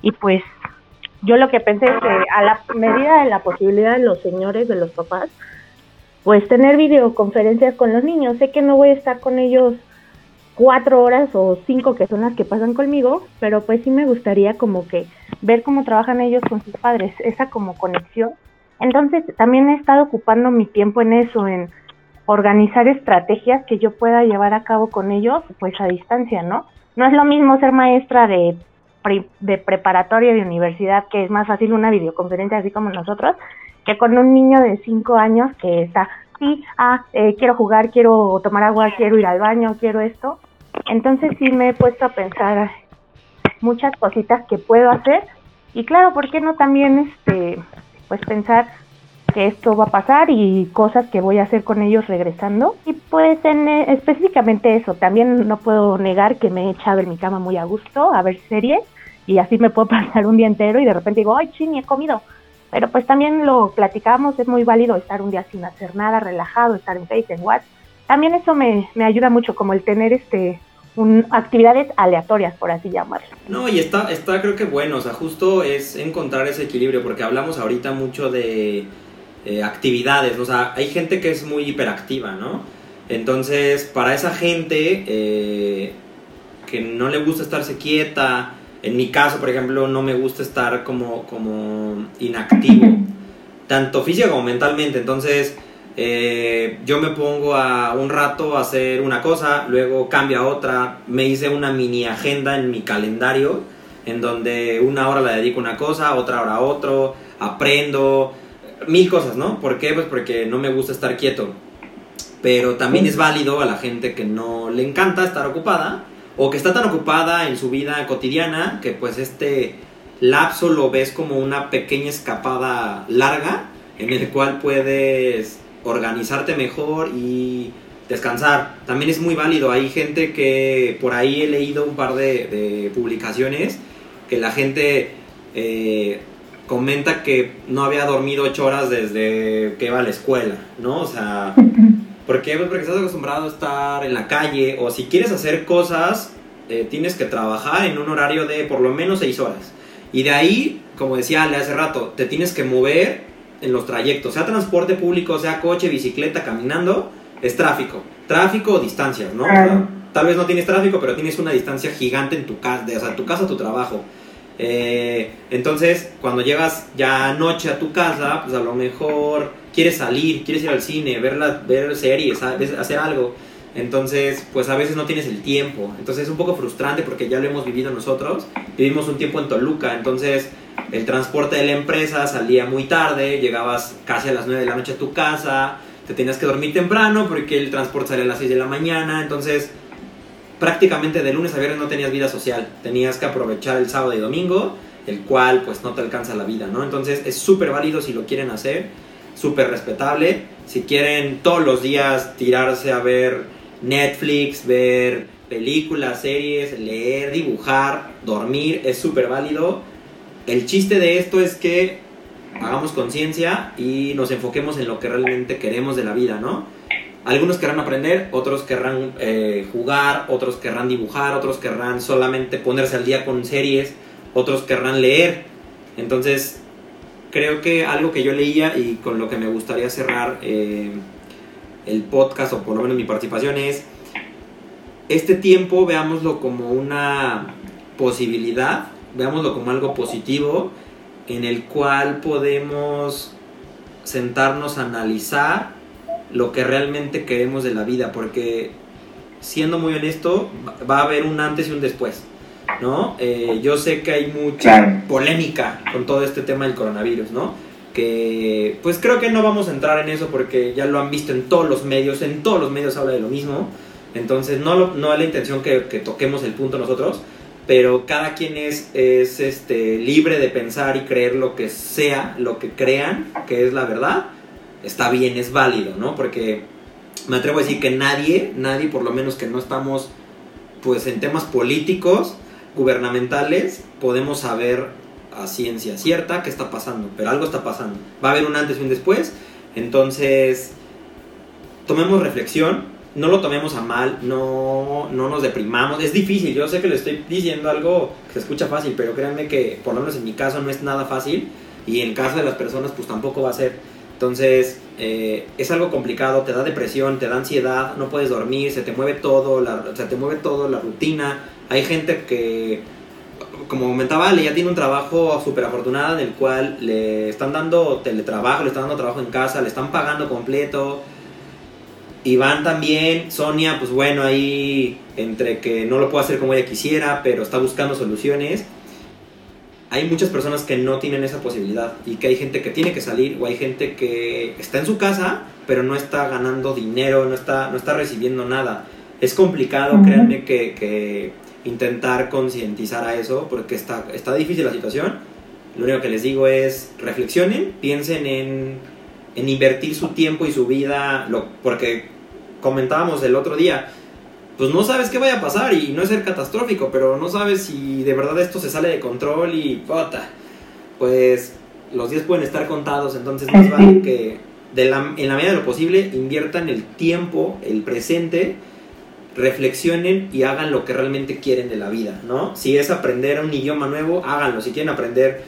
y pues yo lo que pensé es que a la medida de la posibilidad de los señores, de los papás, pues tener videoconferencias con los niños. Sé que no voy a estar con ellos cuatro horas o cinco que son las que pasan conmigo, pero pues sí me gustaría como que ver cómo trabajan ellos con sus padres, esa como conexión. Entonces también he estado ocupando mi tiempo en eso, en organizar estrategias que yo pueda llevar a cabo con ellos, pues a distancia, ¿no? No es lo mismo ser maestra de, de preparatoria de universidad, que es más fácil una videoconferencia así como nosotros, que con un niño de cinco años que está, sí, ah, eh, quiero jugar, quiero tomar agua, quiero ir al baño, quiero esto. Entonces sí me he puesto a pensar muchas cositas que puedo hacer y claro, ¿por qué no también este pues pensar que esto va a pasar y cosas que voy a hacer con ellos regresando. Y pues en, eh, específicamente eso, también no puedo negar que me he echado en mi cama muy a gusto a ver series y así me puedo pasar un día entero y de repente digo, ay, chini, he comido. Pero pues también lo platicamos, es muy válido estar un día sin hacer nada, relajado, estar en Face, en WhatsApp. También eso me, me ayuda mucho, como el tener este actividades aleatorias, por así llamarlo. No, y está, está creo que bueno, o sea, justo es encontrar ese equilibrio, porque hablamos ahorita mucho de eh, actividades, o sea, hay gente que es muy hiperactiva, ¿no? Entonces, para esa gente eh, que no le gusta estarse quieta, en mi caso, por ejemplo, no me gusta estar como, como inactivo, tanto físico como mentalmente, entonces eh, yo me pongo a un rato a hacer una cosa, luego cambio a otra, me hice una mini agenda en mi calendario, en donde una hora la dedico a una cosa, otra hora a otro, aprendo, mil cosas, ¿no? ¿Por qué? Pues porque no me gusta estar quieto. Pero también es válido a la gente que no le encanta estar ocupada o que está tan ocupada en su vida cotidiana que pues este lapso lo ves como una pequeña escapada larga en el cual puedes organizarte mejor y descansar. También es muy válido. Hay gente que por ahí he leído un par de, publicaciones que la gente eh, comenta que no había dormido ocho horas desde que iba a la escuela, ¿no? O sea, ¿por qué? Pues porque estás acostumbrado a estar en la calle o si quieres hacer cosas, eh, tienes que trabajar en un horario de por lo menos seis horas. Y de ahí, como decía Ale hace rato, te tienes que mover en los trayectos, sea transporte público, sea coche, bicicleta, caminando, es tráfico. Tráfico o distancias, ¿no? tal vez no tienes tráfico, pero tienes una distancia gigante en tu casa, o sea, tu casa a tu trabajo. Eh, entonces, cuando llegas ya anoche a tu casa, pues a lo mejor quieres salir, quieres ir al cine, ver, la, ver series, hacer algo. Entonces, pues a veces no tienes el tiempo. Entonces es un poco frustrante porque ya lo hemos vivido nosotros. Vivimos un tiempo en Toluca, entonces el transporte de la empresa salía muy tarde, llegabas casi a las 9 de la noche a tu casa, te tenías que dormir temprano porque el transporte salía a las 6 de la mañana, entonces prácticamente de lunes a viernes no tenías vida social, tenías que aprovechar el sábado y domingo, el cual pues no te alcanza la vida, ¿no? Entonces es súper válido si lo quieren hacer, súper respetable, si quieren todos los días tirarse a ver Netflix, ver películas, series, leer, dibujar, dormir, es súper válido el chiste de esto es que hagamos conciencia y nos enfoquemos en lo que realmente queremos de la vida, ¿no? Algunos querrán aprender, otros querrán eh, jugar, otros querrán dibujar, otros querrán solamente ponerse al día con series, otros querrán leer. Entonces, creo que algo que yo leía y con lo que me gustaría cerrar eh, el podcast, o por lo menos mi participación, es este tiempo veámoslo como una posibilidad veámoslo como algo positivo en el cual podemos sentarnos a analizar lo que realmente queremos de la vida, porque siendo muy honesto, va a haber un antes y un después, ¿no? Eh, yo sé que hay mucha polémica con todo este tema del coronavirus, ¿no? Que pues creo que no vamos a entrar en eso porque ya lo han visto en todos los medios, en todos los medios habla de lo mismo, entonces no, no es la intención que, que toquemos el punto nosotros, pero cada quien es, es este, libre de pensar y creer lo que sea, lo que crean que es la verdad, está bien, es válido, ¿no? Porque me atrevo a decir que nadie, nadie, por lo menos que no estamos pues en temas políticos, gubernamentales, podemos saber a ciencia cierta qué está pasando, pero algo está pasando. Va a haber un antes y un después, entonces tomemos reflexión, no lo tomemos a mal, no, no nos deprimamos. Es difícil, yo sé que le estoy diciendo algo que se escucha fácil, pero créanme que por lo menos en mi caso no es nada fácil y en caso de las personas pues tampoco va a ser. Entonces eh, es algo complicado, te da depresión, te da ansiedad, no puedes dormir, se te mueve todo, la, se te mueve todo, la rutina. Hay gente que, como comentaba Ale, ya tiene un trabajo súper afortunado en el cual le están dando teletrabajo, le están dando trabajo en casa, le están pagando completo Iván también, Sonia, pues bueno, ahí entre que no lo puede hacer como ella quisiera, pero está buscando soluciones. Hay muchas personas que no tienen esa posibilidad y que hay gente que tiene que salir o hay gente que está en su casa, pero no está ganando dinero, no está, no está recibiendo nada. Es complicado, créanme, que, intentar concientizar a eso porque está, está difícil la situación. Lo único que les digo es reflexionen, piensen en, en invertir su tiempo y su vida, lo, porque comentábamos el otro día, pues no sabes qué vaya a pasar y no es ser catastrófico, pero no sabes si de verdad esto se sale de control y puta, pues los días pueden estar contados, entonces más vale que de la, en la medida de lo posible inviertan el tiempo, el presente, reflexionen y hagan lo que realmente quieren de la vida, ¿no? Si es aprender un idioma nuevo, háganlo, si quieren aprender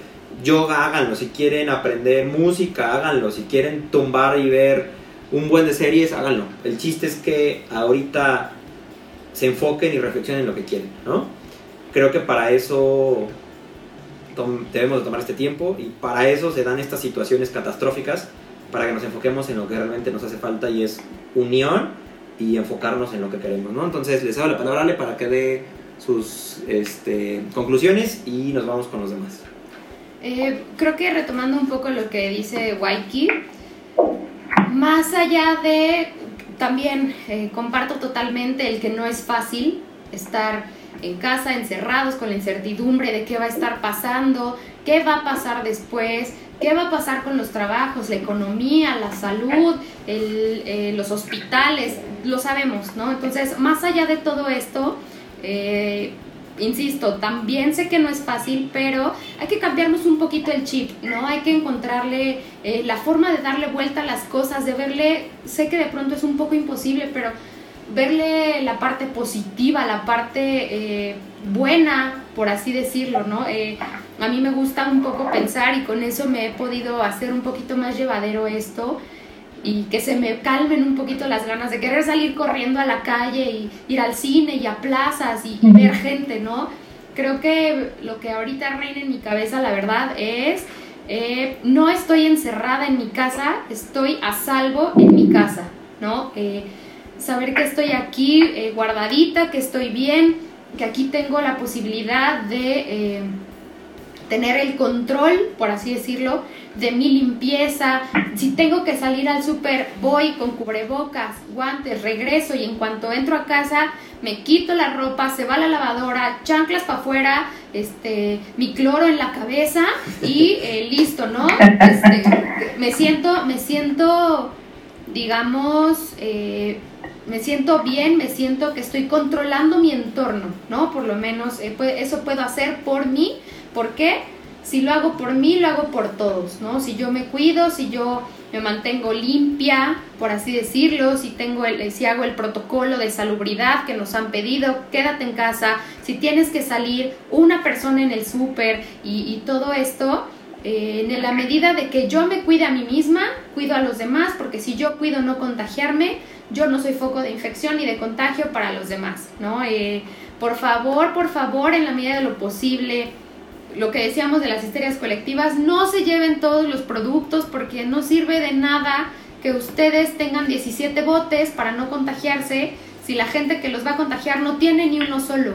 yoga, háganlo, si quieren aprender música, háganlo, si quieren tumbar y ver un buen de series, háganlo. El chiste es que ahorita se enfoquen y reflexionen en lo que quieren, ¿no? Creo que para eso debemos de tomar este tiempo y para eso se dan estas situaciones catastróficas, para que nos enfoquemos en lo que realmente nos hace falta y es unión y enfocarnos en lo que queremos, ¿no? Entonces les doy la palabra Ale para que dé sus este, conclusiones y nos vamos con los demás. Eh, creo que retomando un poco lo que dice Waiki, más allá de, también eh, comparto totalmente el que no es fácil estar en casa encerrados con la incertidumbre de qué va a estar pasando, qué va a pasar después, qué va a pasar con los trabajos, la economía, la salud, eh, los hospitales, lo sabemos, ¿no? Entonces, más allá de todo esto, eh, insisto, también sé que no es fácil, pero hay que cambiarnos un poquito el chip, ¿no? Hay que encontrarle eh, la forma de darle vuelta a las cosas, de verle, sé que de pronto es un poco imposible, pero verle la parte positiva, la parte eh, buena, por así decirlo, ¿no? Eh, a mí me gusta un poco pensar y con eso me he podido hacer un poquito más llevadero esto y que se me calmen un poquito las ganas de querer salir corriendo a la calle y ir al cine y a plazas y, ver gente, ¿no? Creo que lo que ahorita reina en mi cabeza, la verdad, es eh, no estoy encerrada en mi casa, estoy a salvo en mi casa, ¿no? Eh, saber que estoy aquí eh, guardadita, que estoy bien, que aquí tengo la posibilidad de tener el control, por así decirlo, de mi limpieza. Si tengo que salir al súper, voy con cubrebocas, guantes, regreso y en cuanto entro a casa, me quito la ropa, se va a la lavadora, chanclas para afuera, este, mi cloro en la cabeza y eh, listo, ¿no? Este, me siento, me siento, digamos, eh, me siento bien, me siento que estoy controlando mi entorno, ¿no? Por lo menos eh, eso puedo hacer por mí. ¿Por qué? si lo hago por mí, lo hago por todos, ¿no? Si yo me cuido, si yo me mantengo limpia, por así decirlo, si tengo el, si hago el protocolo de salubridad que nos han pedido, quédate en casa, si tienes que salir una persona en el súper y, todo esto, eh, en la medida de que yo me cuide a mí misma, cuido a los demás, porque si yo cuido no contagiarme, yo no soy foco de infección ni de contagio para los demás, ¿no? Eh, por favor, por favor, en la medida de lo posible, lo que decíamos de las histerias colectivas, no se lleven todos los productos porque no sirve de nada que ustedes tengan 17 botes para no contagiarse si la gente que los va a contagiar no tiene ni uno solo.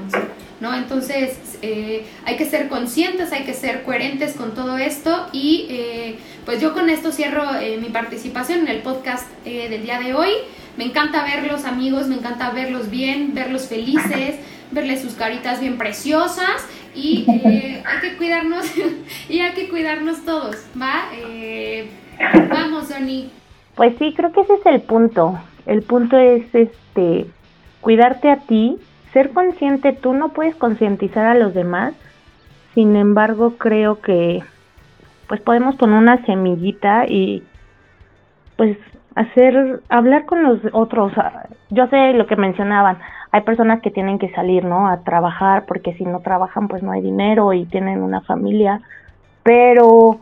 ¿no? Entonces eh, hay que ser conscientes, hay que ser coherentes con todo esto y eh, pues yo con esto cierro eh, mi participación en el podcast del día de hoy. Me encanta verlos amigos, me encanta verlos bien, verlos felices, verles sus caritas bien preciosas y eh, hay que cuidarnos y hay que cuidarnos todos, ¿va? Eh, vamos, Sony. Pues sí, creo que ese es el punto. El punto es este cuidarte a ti, ser consciente, tú no puedes concientizar a los demás. Sin embargo, creo que pues podemos poner una semillita y pues hacer, hablar con los otros. Yo sé lo que mencionaban, hay personas que tienen que salir, ¿no? A trabajar porque si no trabajan pues no hay dinero y tienen una familia, pero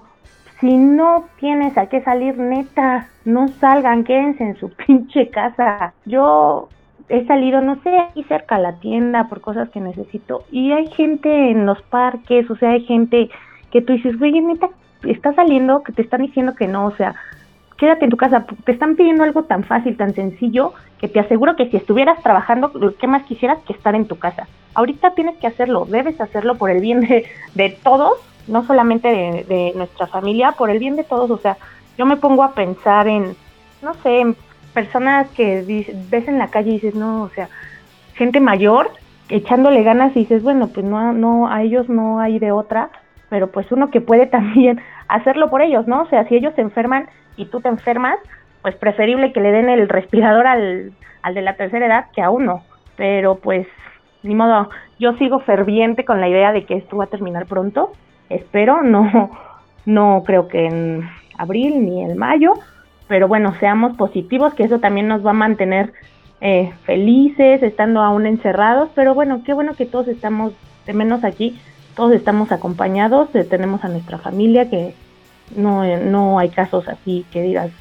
si no tienes a qué salir, neta, no salgan, quédense en su pinche casa. Yo he salido, no sé, aquí cerca a la tienda por cosas que necesito y hay gente en los parques, o sea, hay gente que tú dices, güey, neta, está saliendo, que te están diciendo que no, o sea, quédate en tu casa, te están pidiendo algo tan fácil, tan sencillo, que te aseguro que si estuvieras trabajando, ¿qué más quisieras que estar en tu casa? Ahorita tienes que hacerlo, debes hacerlo por el bien de, todos, no solamente de, de, nuestra familia, por el bien de todos, o sea, yo me pongo a pensar en, no sé, personas que ves en la calle y dices, no, o sea, gente mayor echándole ganas y dices, bueno, pues no, no, a ellos no hay de otra, pero pues uno que puede también hacerlo por ellos, ¿no? O sea, si ellos se enferman, y tú te enfermas, pues preferible que le den el respirador al, al de la tercera edad que a uno. Pero pues, ni modo, yo sigo ferviente con la idea de que esto va a terminar pronto. Espero, no, no creo que en abril ni en mayo, pero bueno, seamos positivos, que eso también nos va a mantener eh, felices, estando aún encerrados, pero bueno, qué bueno que todos estamos, de menos aquí, todos estamos acompañados, tenemos a nuestra familia que no, no hay casos así que digas,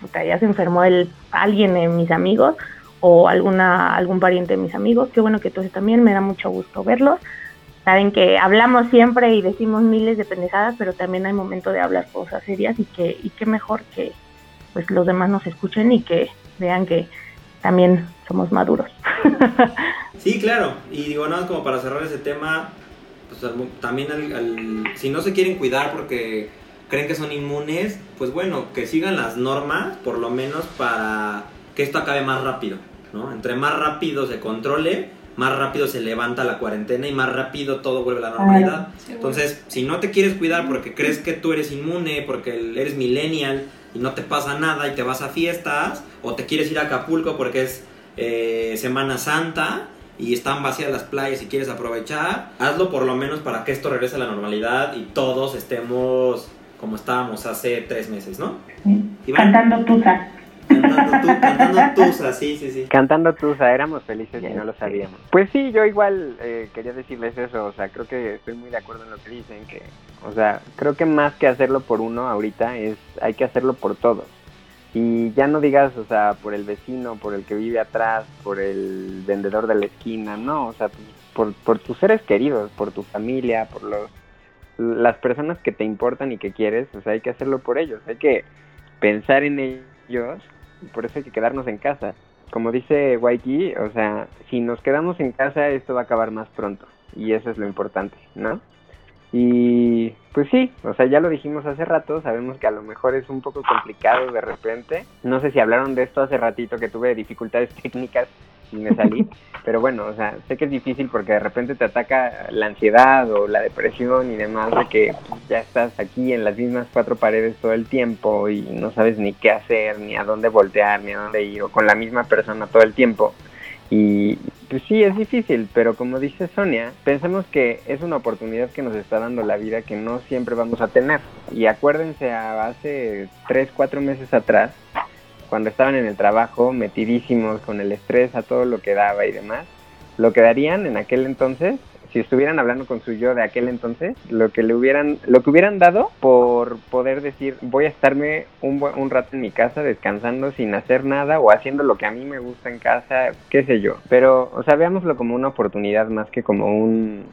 puta, ya se enfermó el, alguien de mis amigos o alguna algún pariente de mis amigos. Qué bueno que todos también, me da mucho gusto verlos. Saben que hablamos siempre y decimos miles de pendejadas, pero también hay momento de hablar cosas serias y que y qué mejor que pues los demás nos escuchen y que vean que también somos maduros. sí, claro. Y digo, nada, como para cerrar ese tema, pues también al, si no se quieren cuidar porque creen que son inmunes, pues bueno, que sigan las normas, por lo menos para que esto acabe más rápido, ¿no? Entre más rápido se controle, más rápido se levanta la cuarentena y más rápido todo vuelve a la normalidad. Entonces, si no te quieres cuidar porque crees que tú eres inmune, porque eres millennial y no te pasa nada y te vas a fiestas, o te quieres ir a Acapulco porque es eh, Semana Santa, y están vacías las playas y quieres aprovechar, hazlo por lo menos para que esto regrese a la normalidad y todos estemos como estábamos hace tres meses, ¿no? Cantando Tusa. Cantando, Tusa, sí, sí, sí. Cantando Tusa, éramos felices y no lo sabíamos. Pues sí, yo igual eh, quería decirles eso, o sea, creo que estoy muy de acuerdo en lo que dicen, que, o sea, creo que más que hacerlo por uno ahorita, es hay que hacerlo por todos. Y ya no digas, o sea, por el vecino, por el que vive atrás, por el vendedor de la esquina, no, o sea, por, por tus seres queridos, por tu familia, por los las personas que te importan y que quieres, o sea, hay que hacerlo por ellos, hay que pensar en ellos, y por eso hay que quedarnos en casa. Como dice Waiki, o sea, si nos quedamos en casa esto va a acabar más pronto y eso es lo importante, ¿no? Y pues sí, o sea, ya lo dijimos hace rato, sabemos que a lo mejor es un poco complicado de repente. No sé si hablaron de esto hace ratito que tuve dificultades técnicas y me salí. Pero bueno, o sea, sé que es difícil porque de repente te ataca la ansiedad o la depresión y demás de que ya estás aquí en las mismas cuatro paredes todo el tiempo y no sabes ni qué hacer, ni a dónde voltear, ni a dónde ir, o con la misma persona todo el tiempo. Y pues sí, es difícil, pero como dice Sonia, pensemos que es una oportunidad que nos está dando la vida que no siempre vamos a tener. Y acuérdense, hace tres, cuatro meses atrás, cuando estaban en el trabajo, metidísimos con el estrés a todo lo que daba y demás, lo que darían en aquel entonces, si estuvieran hablando con su yo de aquel entonces, lo que le hubieran, lo que hubieran dado por poder decir, voy a estarme un, un rato en mi casa descansando sin hacer nada o haciendo lo que a mí me gusta en casa, qué sé yo. Pero, o sea, veámoslo como una oportunidad más que como un,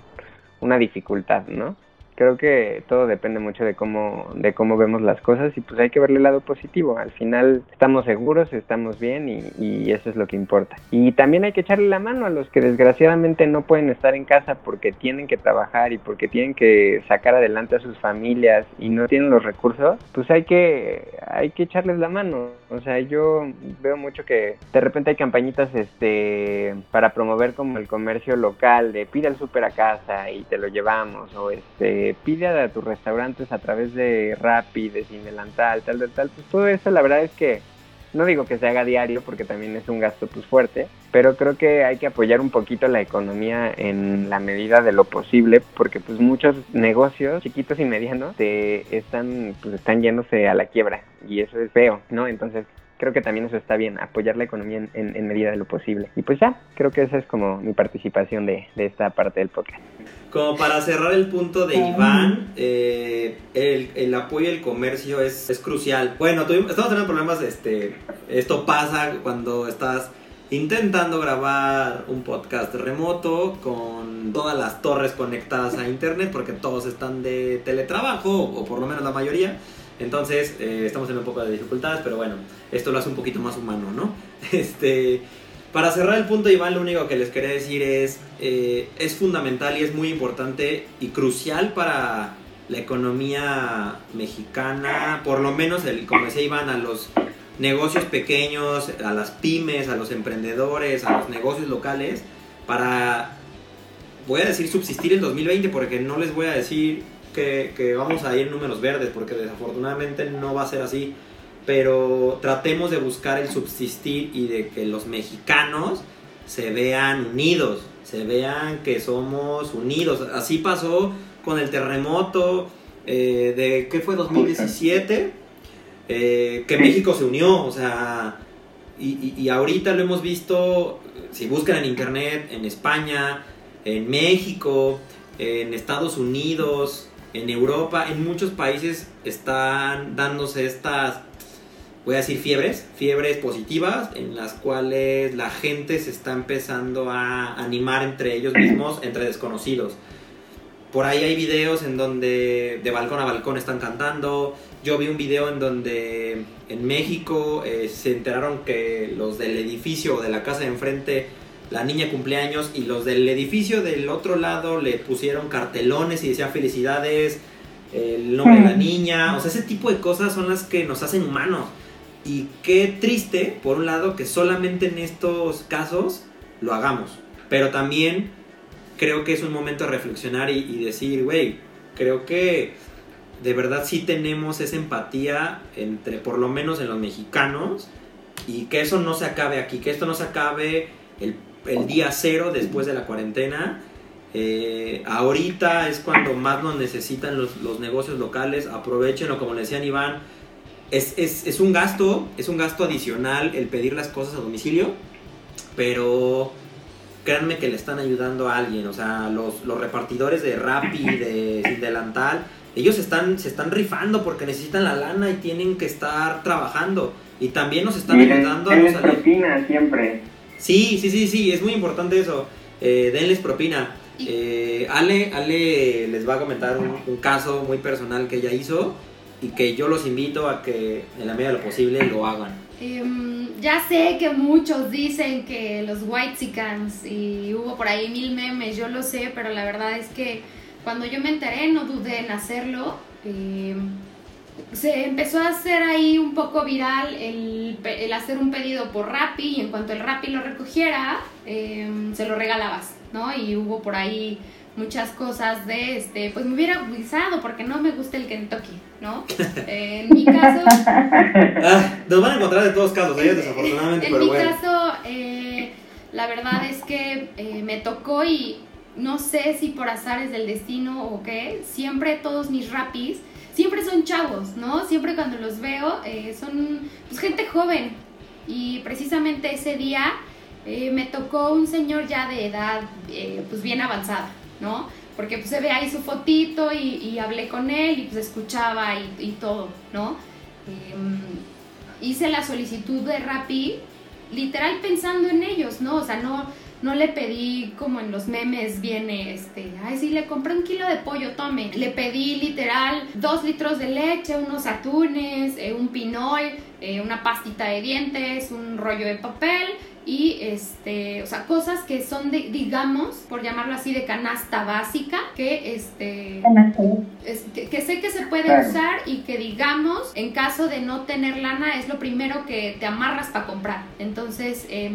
una dificultad, ¿no? Creo que todo depende mucho de cómo, de cómo vemos las cosas y pues hay que verle el lado positivo. Al final estamos seguros, estamos bien y, y, eso es lo que importa. Y también hay que echarle la mano a los que desgraciadamente no pueden estar en casa porque tienen que trabajar y porque tienen que sacar adelante a sus familias y no tienen los recursos, pues hay que, hay que echarles la mano. O sea, yo veo mucho que de repente hay campañitas este para promover como el comercio local de pide el súper a casa y te lo llevamos o este pide a tus restaurantes a través de Rappi, de Cinelantal, tal, tal, tal, pues todo eso la verdad es que no digo que se haga diario porque también es un gasto pues fuerte, pero creo que hay que apoyar un poquito la economía en la medida de lo posible porque pues muchos negocios chiquitos y medianos te están pues están yéndose a la quiebra y eso es feo, ¿no? Entonces creo que también eso está bien, apoyar la economía en, en, medida de lo posible. Y pues ya, creo que esa es como mi participación de, de esta parte del podcast. Como para cerrar el punto de Iván, eh, el, el, apoyo al comercio es, es crucial. Bueno, tuvimos, estamos teniendo problemas, este, esto pasa cuando estás intentando grabar un podcast remoto con todas las torres conectadas a internet porque todos están de teletrabajo o por lo menos la mayoría. Entonces eh, estamos en un poco de dificultades, pero bueno, esto lo hace un poquito más humano, ¿no? Este, para cerrar el punto, Iván, lo único que les quería decir es, eh, es fundamental y es muy importante y crucial para la economía mexicana, por lo menos, el, como decía Iván, a los negocios pequeños, a las pymes, a los emprendedores, a los negocios locales, para, voy a decir, subsistir en 2020, porque no les voy a decir que, que vamos a ir en números verdes, porque desafortunadamente no va a ser así, pero tratemos de buscar el subsistir y de que los mexicanos se vean unidos, se vean que somos unidos. Así pasó con el terremoto eh, de, ¿qué fue? 2017 eh, que México se unió, o sea, y, y, ahorita lo hemos visto, si buscan en internet, en España, en México, en Estados Unidos, en Europa, en muchos países están dándose estas, voy a decir, fiebres, fiebres positivas, en las cuales la gente se está empezando a animar entre ellos mismos, entre desconocidos. Por ahí hay videos en donde de balcón a balcón están cantando, yo vi un video en donde en México eh, se enteraron que los del edificio o de la casa de enfrente, la niña cumpleaños y los del edificio del otro lado le pusieron cartelones y decía felicidades, el nombre de la niña, o sea, ese tipo de cosas son las que nos hacen humanos. Y qué triste, por un lado, que solamente en estos casos lo hagamos. Pero también creo que es un momento de reflexionar y, y decir, güey, creo que de verdad sí tenemos esa empatía entre, por lo menos en los mexicanos, y que eso no se acabe aquí, que esto no se acabe el, día cero después de la cuarentena. Eh, ahorita es cuando más nos necesitan los, negocios locales, aprovechenlo, como le decían Iván, es, es, un gasto, es un gasto adicional el pedir las cosas a domicilio, pero créanme que le están ayudando a alguien, o sea, los, los repartidores de Rappi, de Sin Delantal, ellos están, se están rifando porque necesitan la lana y tienen que estar trabajando. Y también nos están ayudando a los siempre. Sí, sí, sí, sí, es muy importante eso. Eh, denles propina. Eh, Ale, Ale les va a comentar un, caso muy personal que ella hizo y que yo los invito a que en la medida de lo posible lo hagan. Em, ya sé que muchos dicen que los White y hubo por ahí mil memes, yo lo sé, pero la verdad es que cuando yo me enteré, no dudé en hacerlo. Eh, se empezó a hacer ahí un poco viral el, hacer un pedido por Rappi y en cuanto el Rappi lo recogiera, em, se lo regalabas, ¿no? Y hubo por ahí muchas cosas de, este, pues me hubiera gustado porque no me gusta el Kentucky, ¿no? en mi caso... Ah, nos van a encontrar de todos casos, ¿eh? desafortunadamente, en mi caso, eh, la verdad es que eh, me tocó y no sé si por azares del destino o qué, siempre todos mis rapis, siempre son chavos, ¿no? Siempre cuando los veo eh, son pues, gente joven. Y precisamente ese día eh, me tocó un señor ya de edad eh, pues bien avanzada, ¿no? Porque pues, se ve ahí su fotito y, hablé con él y pues escuchaba y, todo, ¿no? Em, hice la solicitud de Rappi literal pensando en ellos, ¿no? O sea, no no le pedí como en los memes viene este, ay sí, le compré un kilo de pollo, tome. Le pedí literal dos litros de leche, unos atunes, eh, un pinol, eh, una pastita de dientes, un rollo de papel y este, o sea, cosas que son de, digamos, por llamarlo así, de canasta básica, que este, que, sé que se puede usar y que digamos, en caso de no tener lana, es lo primero que te amarras para comprar. Entonces, eh,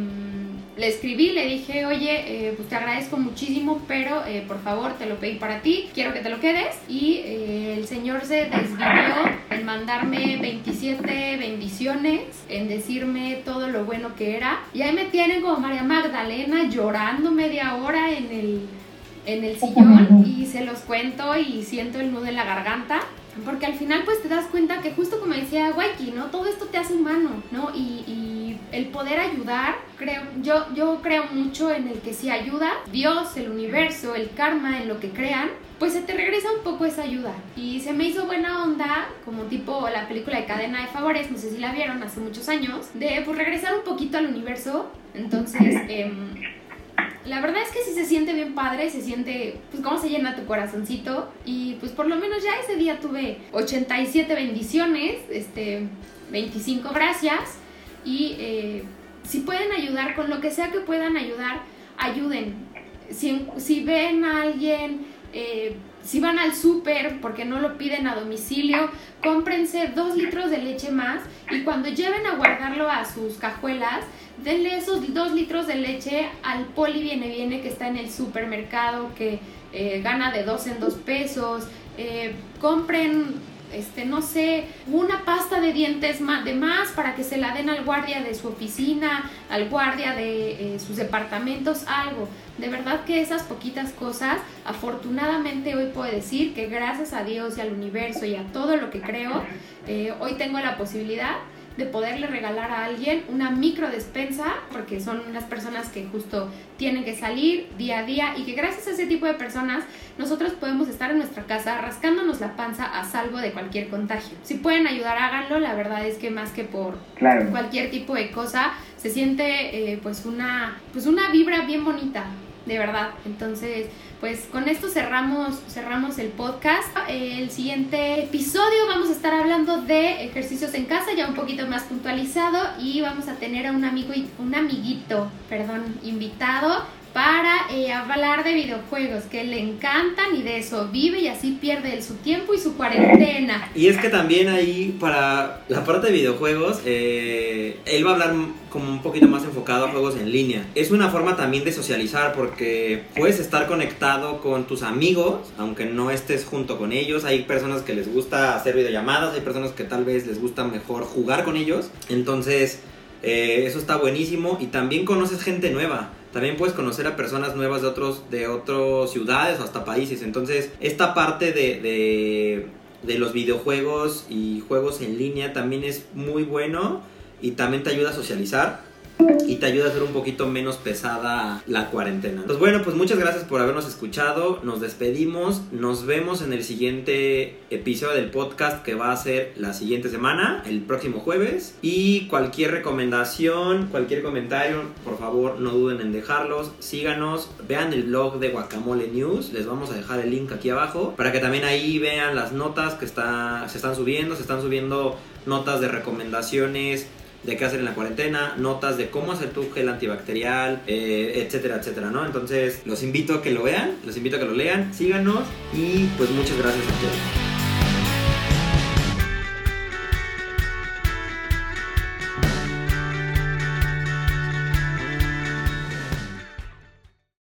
le escribí, le dije, oye, eh, pues te agradezco muchísimo, pero eh, por favor te lo pedí para ti, quiero que te lo quedes. Y eh, el Señor se desvivió en mandarme 27 bendiciones, en decirme todo lo bueno que era. Y ahí me tienen como María Magdalena llorando media hora en el, en el sillón y se los cuento y siento el nudo en la garganta. porque al final pues te das cuenta que justo como decía Waiki, ¿no? Todo esto te hace humano, ¿no? Y, y, el poder ayudar, creo, yo, yo creo mucho en el que si ayuda, Dios, el universo, el karma, en lo que crean, pues se te regresa un poco esa ayuda. Y se me hizo buena onda, como tipo la película de Cadena de Favores, no sé si la vieron hace muchos años, de pues regresar un poquito al universo. Entonces, eh, la verdad es que sí se siente bien padre, se siente, pues cómo se llena tu corazoncito. Y pues por lo menos ya ese día tuve 87 bendiciones, este, 25 gracias. Y eh, si pueden ayudar, con lo que sea que puedan ayudar, ayuden. Si, si ven a alguien, eh, si van al súper porque no lo piden a domicilio, cómprense dos litros de leche más y cuando lleven a guardarlo a sus cajuelas, denle esos dos litros de leche al poli viene viene que está en el supermercado que eh, gana de dos en dos pesos. Compren, este, no sé, una pasta de dientes de más para que se la den al guardia de su oficina, al guardia de eh, sus departamentos, algo. De verdad que esas poquitas cosas, afortunadamente hoy puedo decir que gracias a Dios y al universo y a todo lo que creo, hoy tengo la posibilidad de poderle regalar a alguien una micro despensa, porque son unas personas que justo tienen que salir día a día y que gracias a ese tipo de personas nosotros podemos estar en nuestra casa rascándonos la panza a salvo de cualquier contagio. Si pueden ayudar, háganlo, la verdad es que más que por cualquier tipo de cosa, se siente eh, pues una pues una vibra bien bonita, de verdad. Entonces, pues con esto cerramos, cerramos el podcast. El siguiente episodio vamos a estar hablando de ejercicios en casa, ya un poquito más puntualizado, y vamos a tener a un amigo un amiguito, perdón, invitado para eh, hablar de videojuegos que le encantan y de eso vive y así pierde su tiempo y su cuarentena. Y es que también ahí para la parte de videojuegos, eh, él va a hablar como un poquito más enfocado a juegos en línea. Es una forma también de socializar porque puedes estar conectado con tus amigos, aunque no estés junto con ellos. Hay personas que les gusta hacer videollamadas, hay personas que tal vez les gusta mejor jugar con ellos. Entonces, eh, eso está buenísimo y también conoces gente nueva también puedes conocer a personas nuevas de otros de otras ciudades o hasta países. Entonces, esta parte de, de, de, los videojuegos y juegos en línea también es muy bueno y también te ayuda a socializar y te ayuda a hacer un poquito menos pesada la cuarentena. Pues bueno, pues muchas gracias por habernos escuchado. Nos despedimos. Nos vemos en el siguiente episodio del podcast que va a ser la siguiente semana, el próximo jueves. Y cualquier recomendación, cualquier comentario, por favor no duden en dejarlos. Síganos, vean el blog de Guacamole News. Les vamos a dejar el link aquí abajo para que también ahí vean las notas que se están subiendo. Se están subiendo notas de recomendaciones de qué hacer en la cuarentena, notas de cómo hacer tu gel antibacterial, eh, etcétera, etcétera, ¿no? Entonces los invito a que lo vean, los invito a que lo lean, síganos y pues muchas gracias a todos.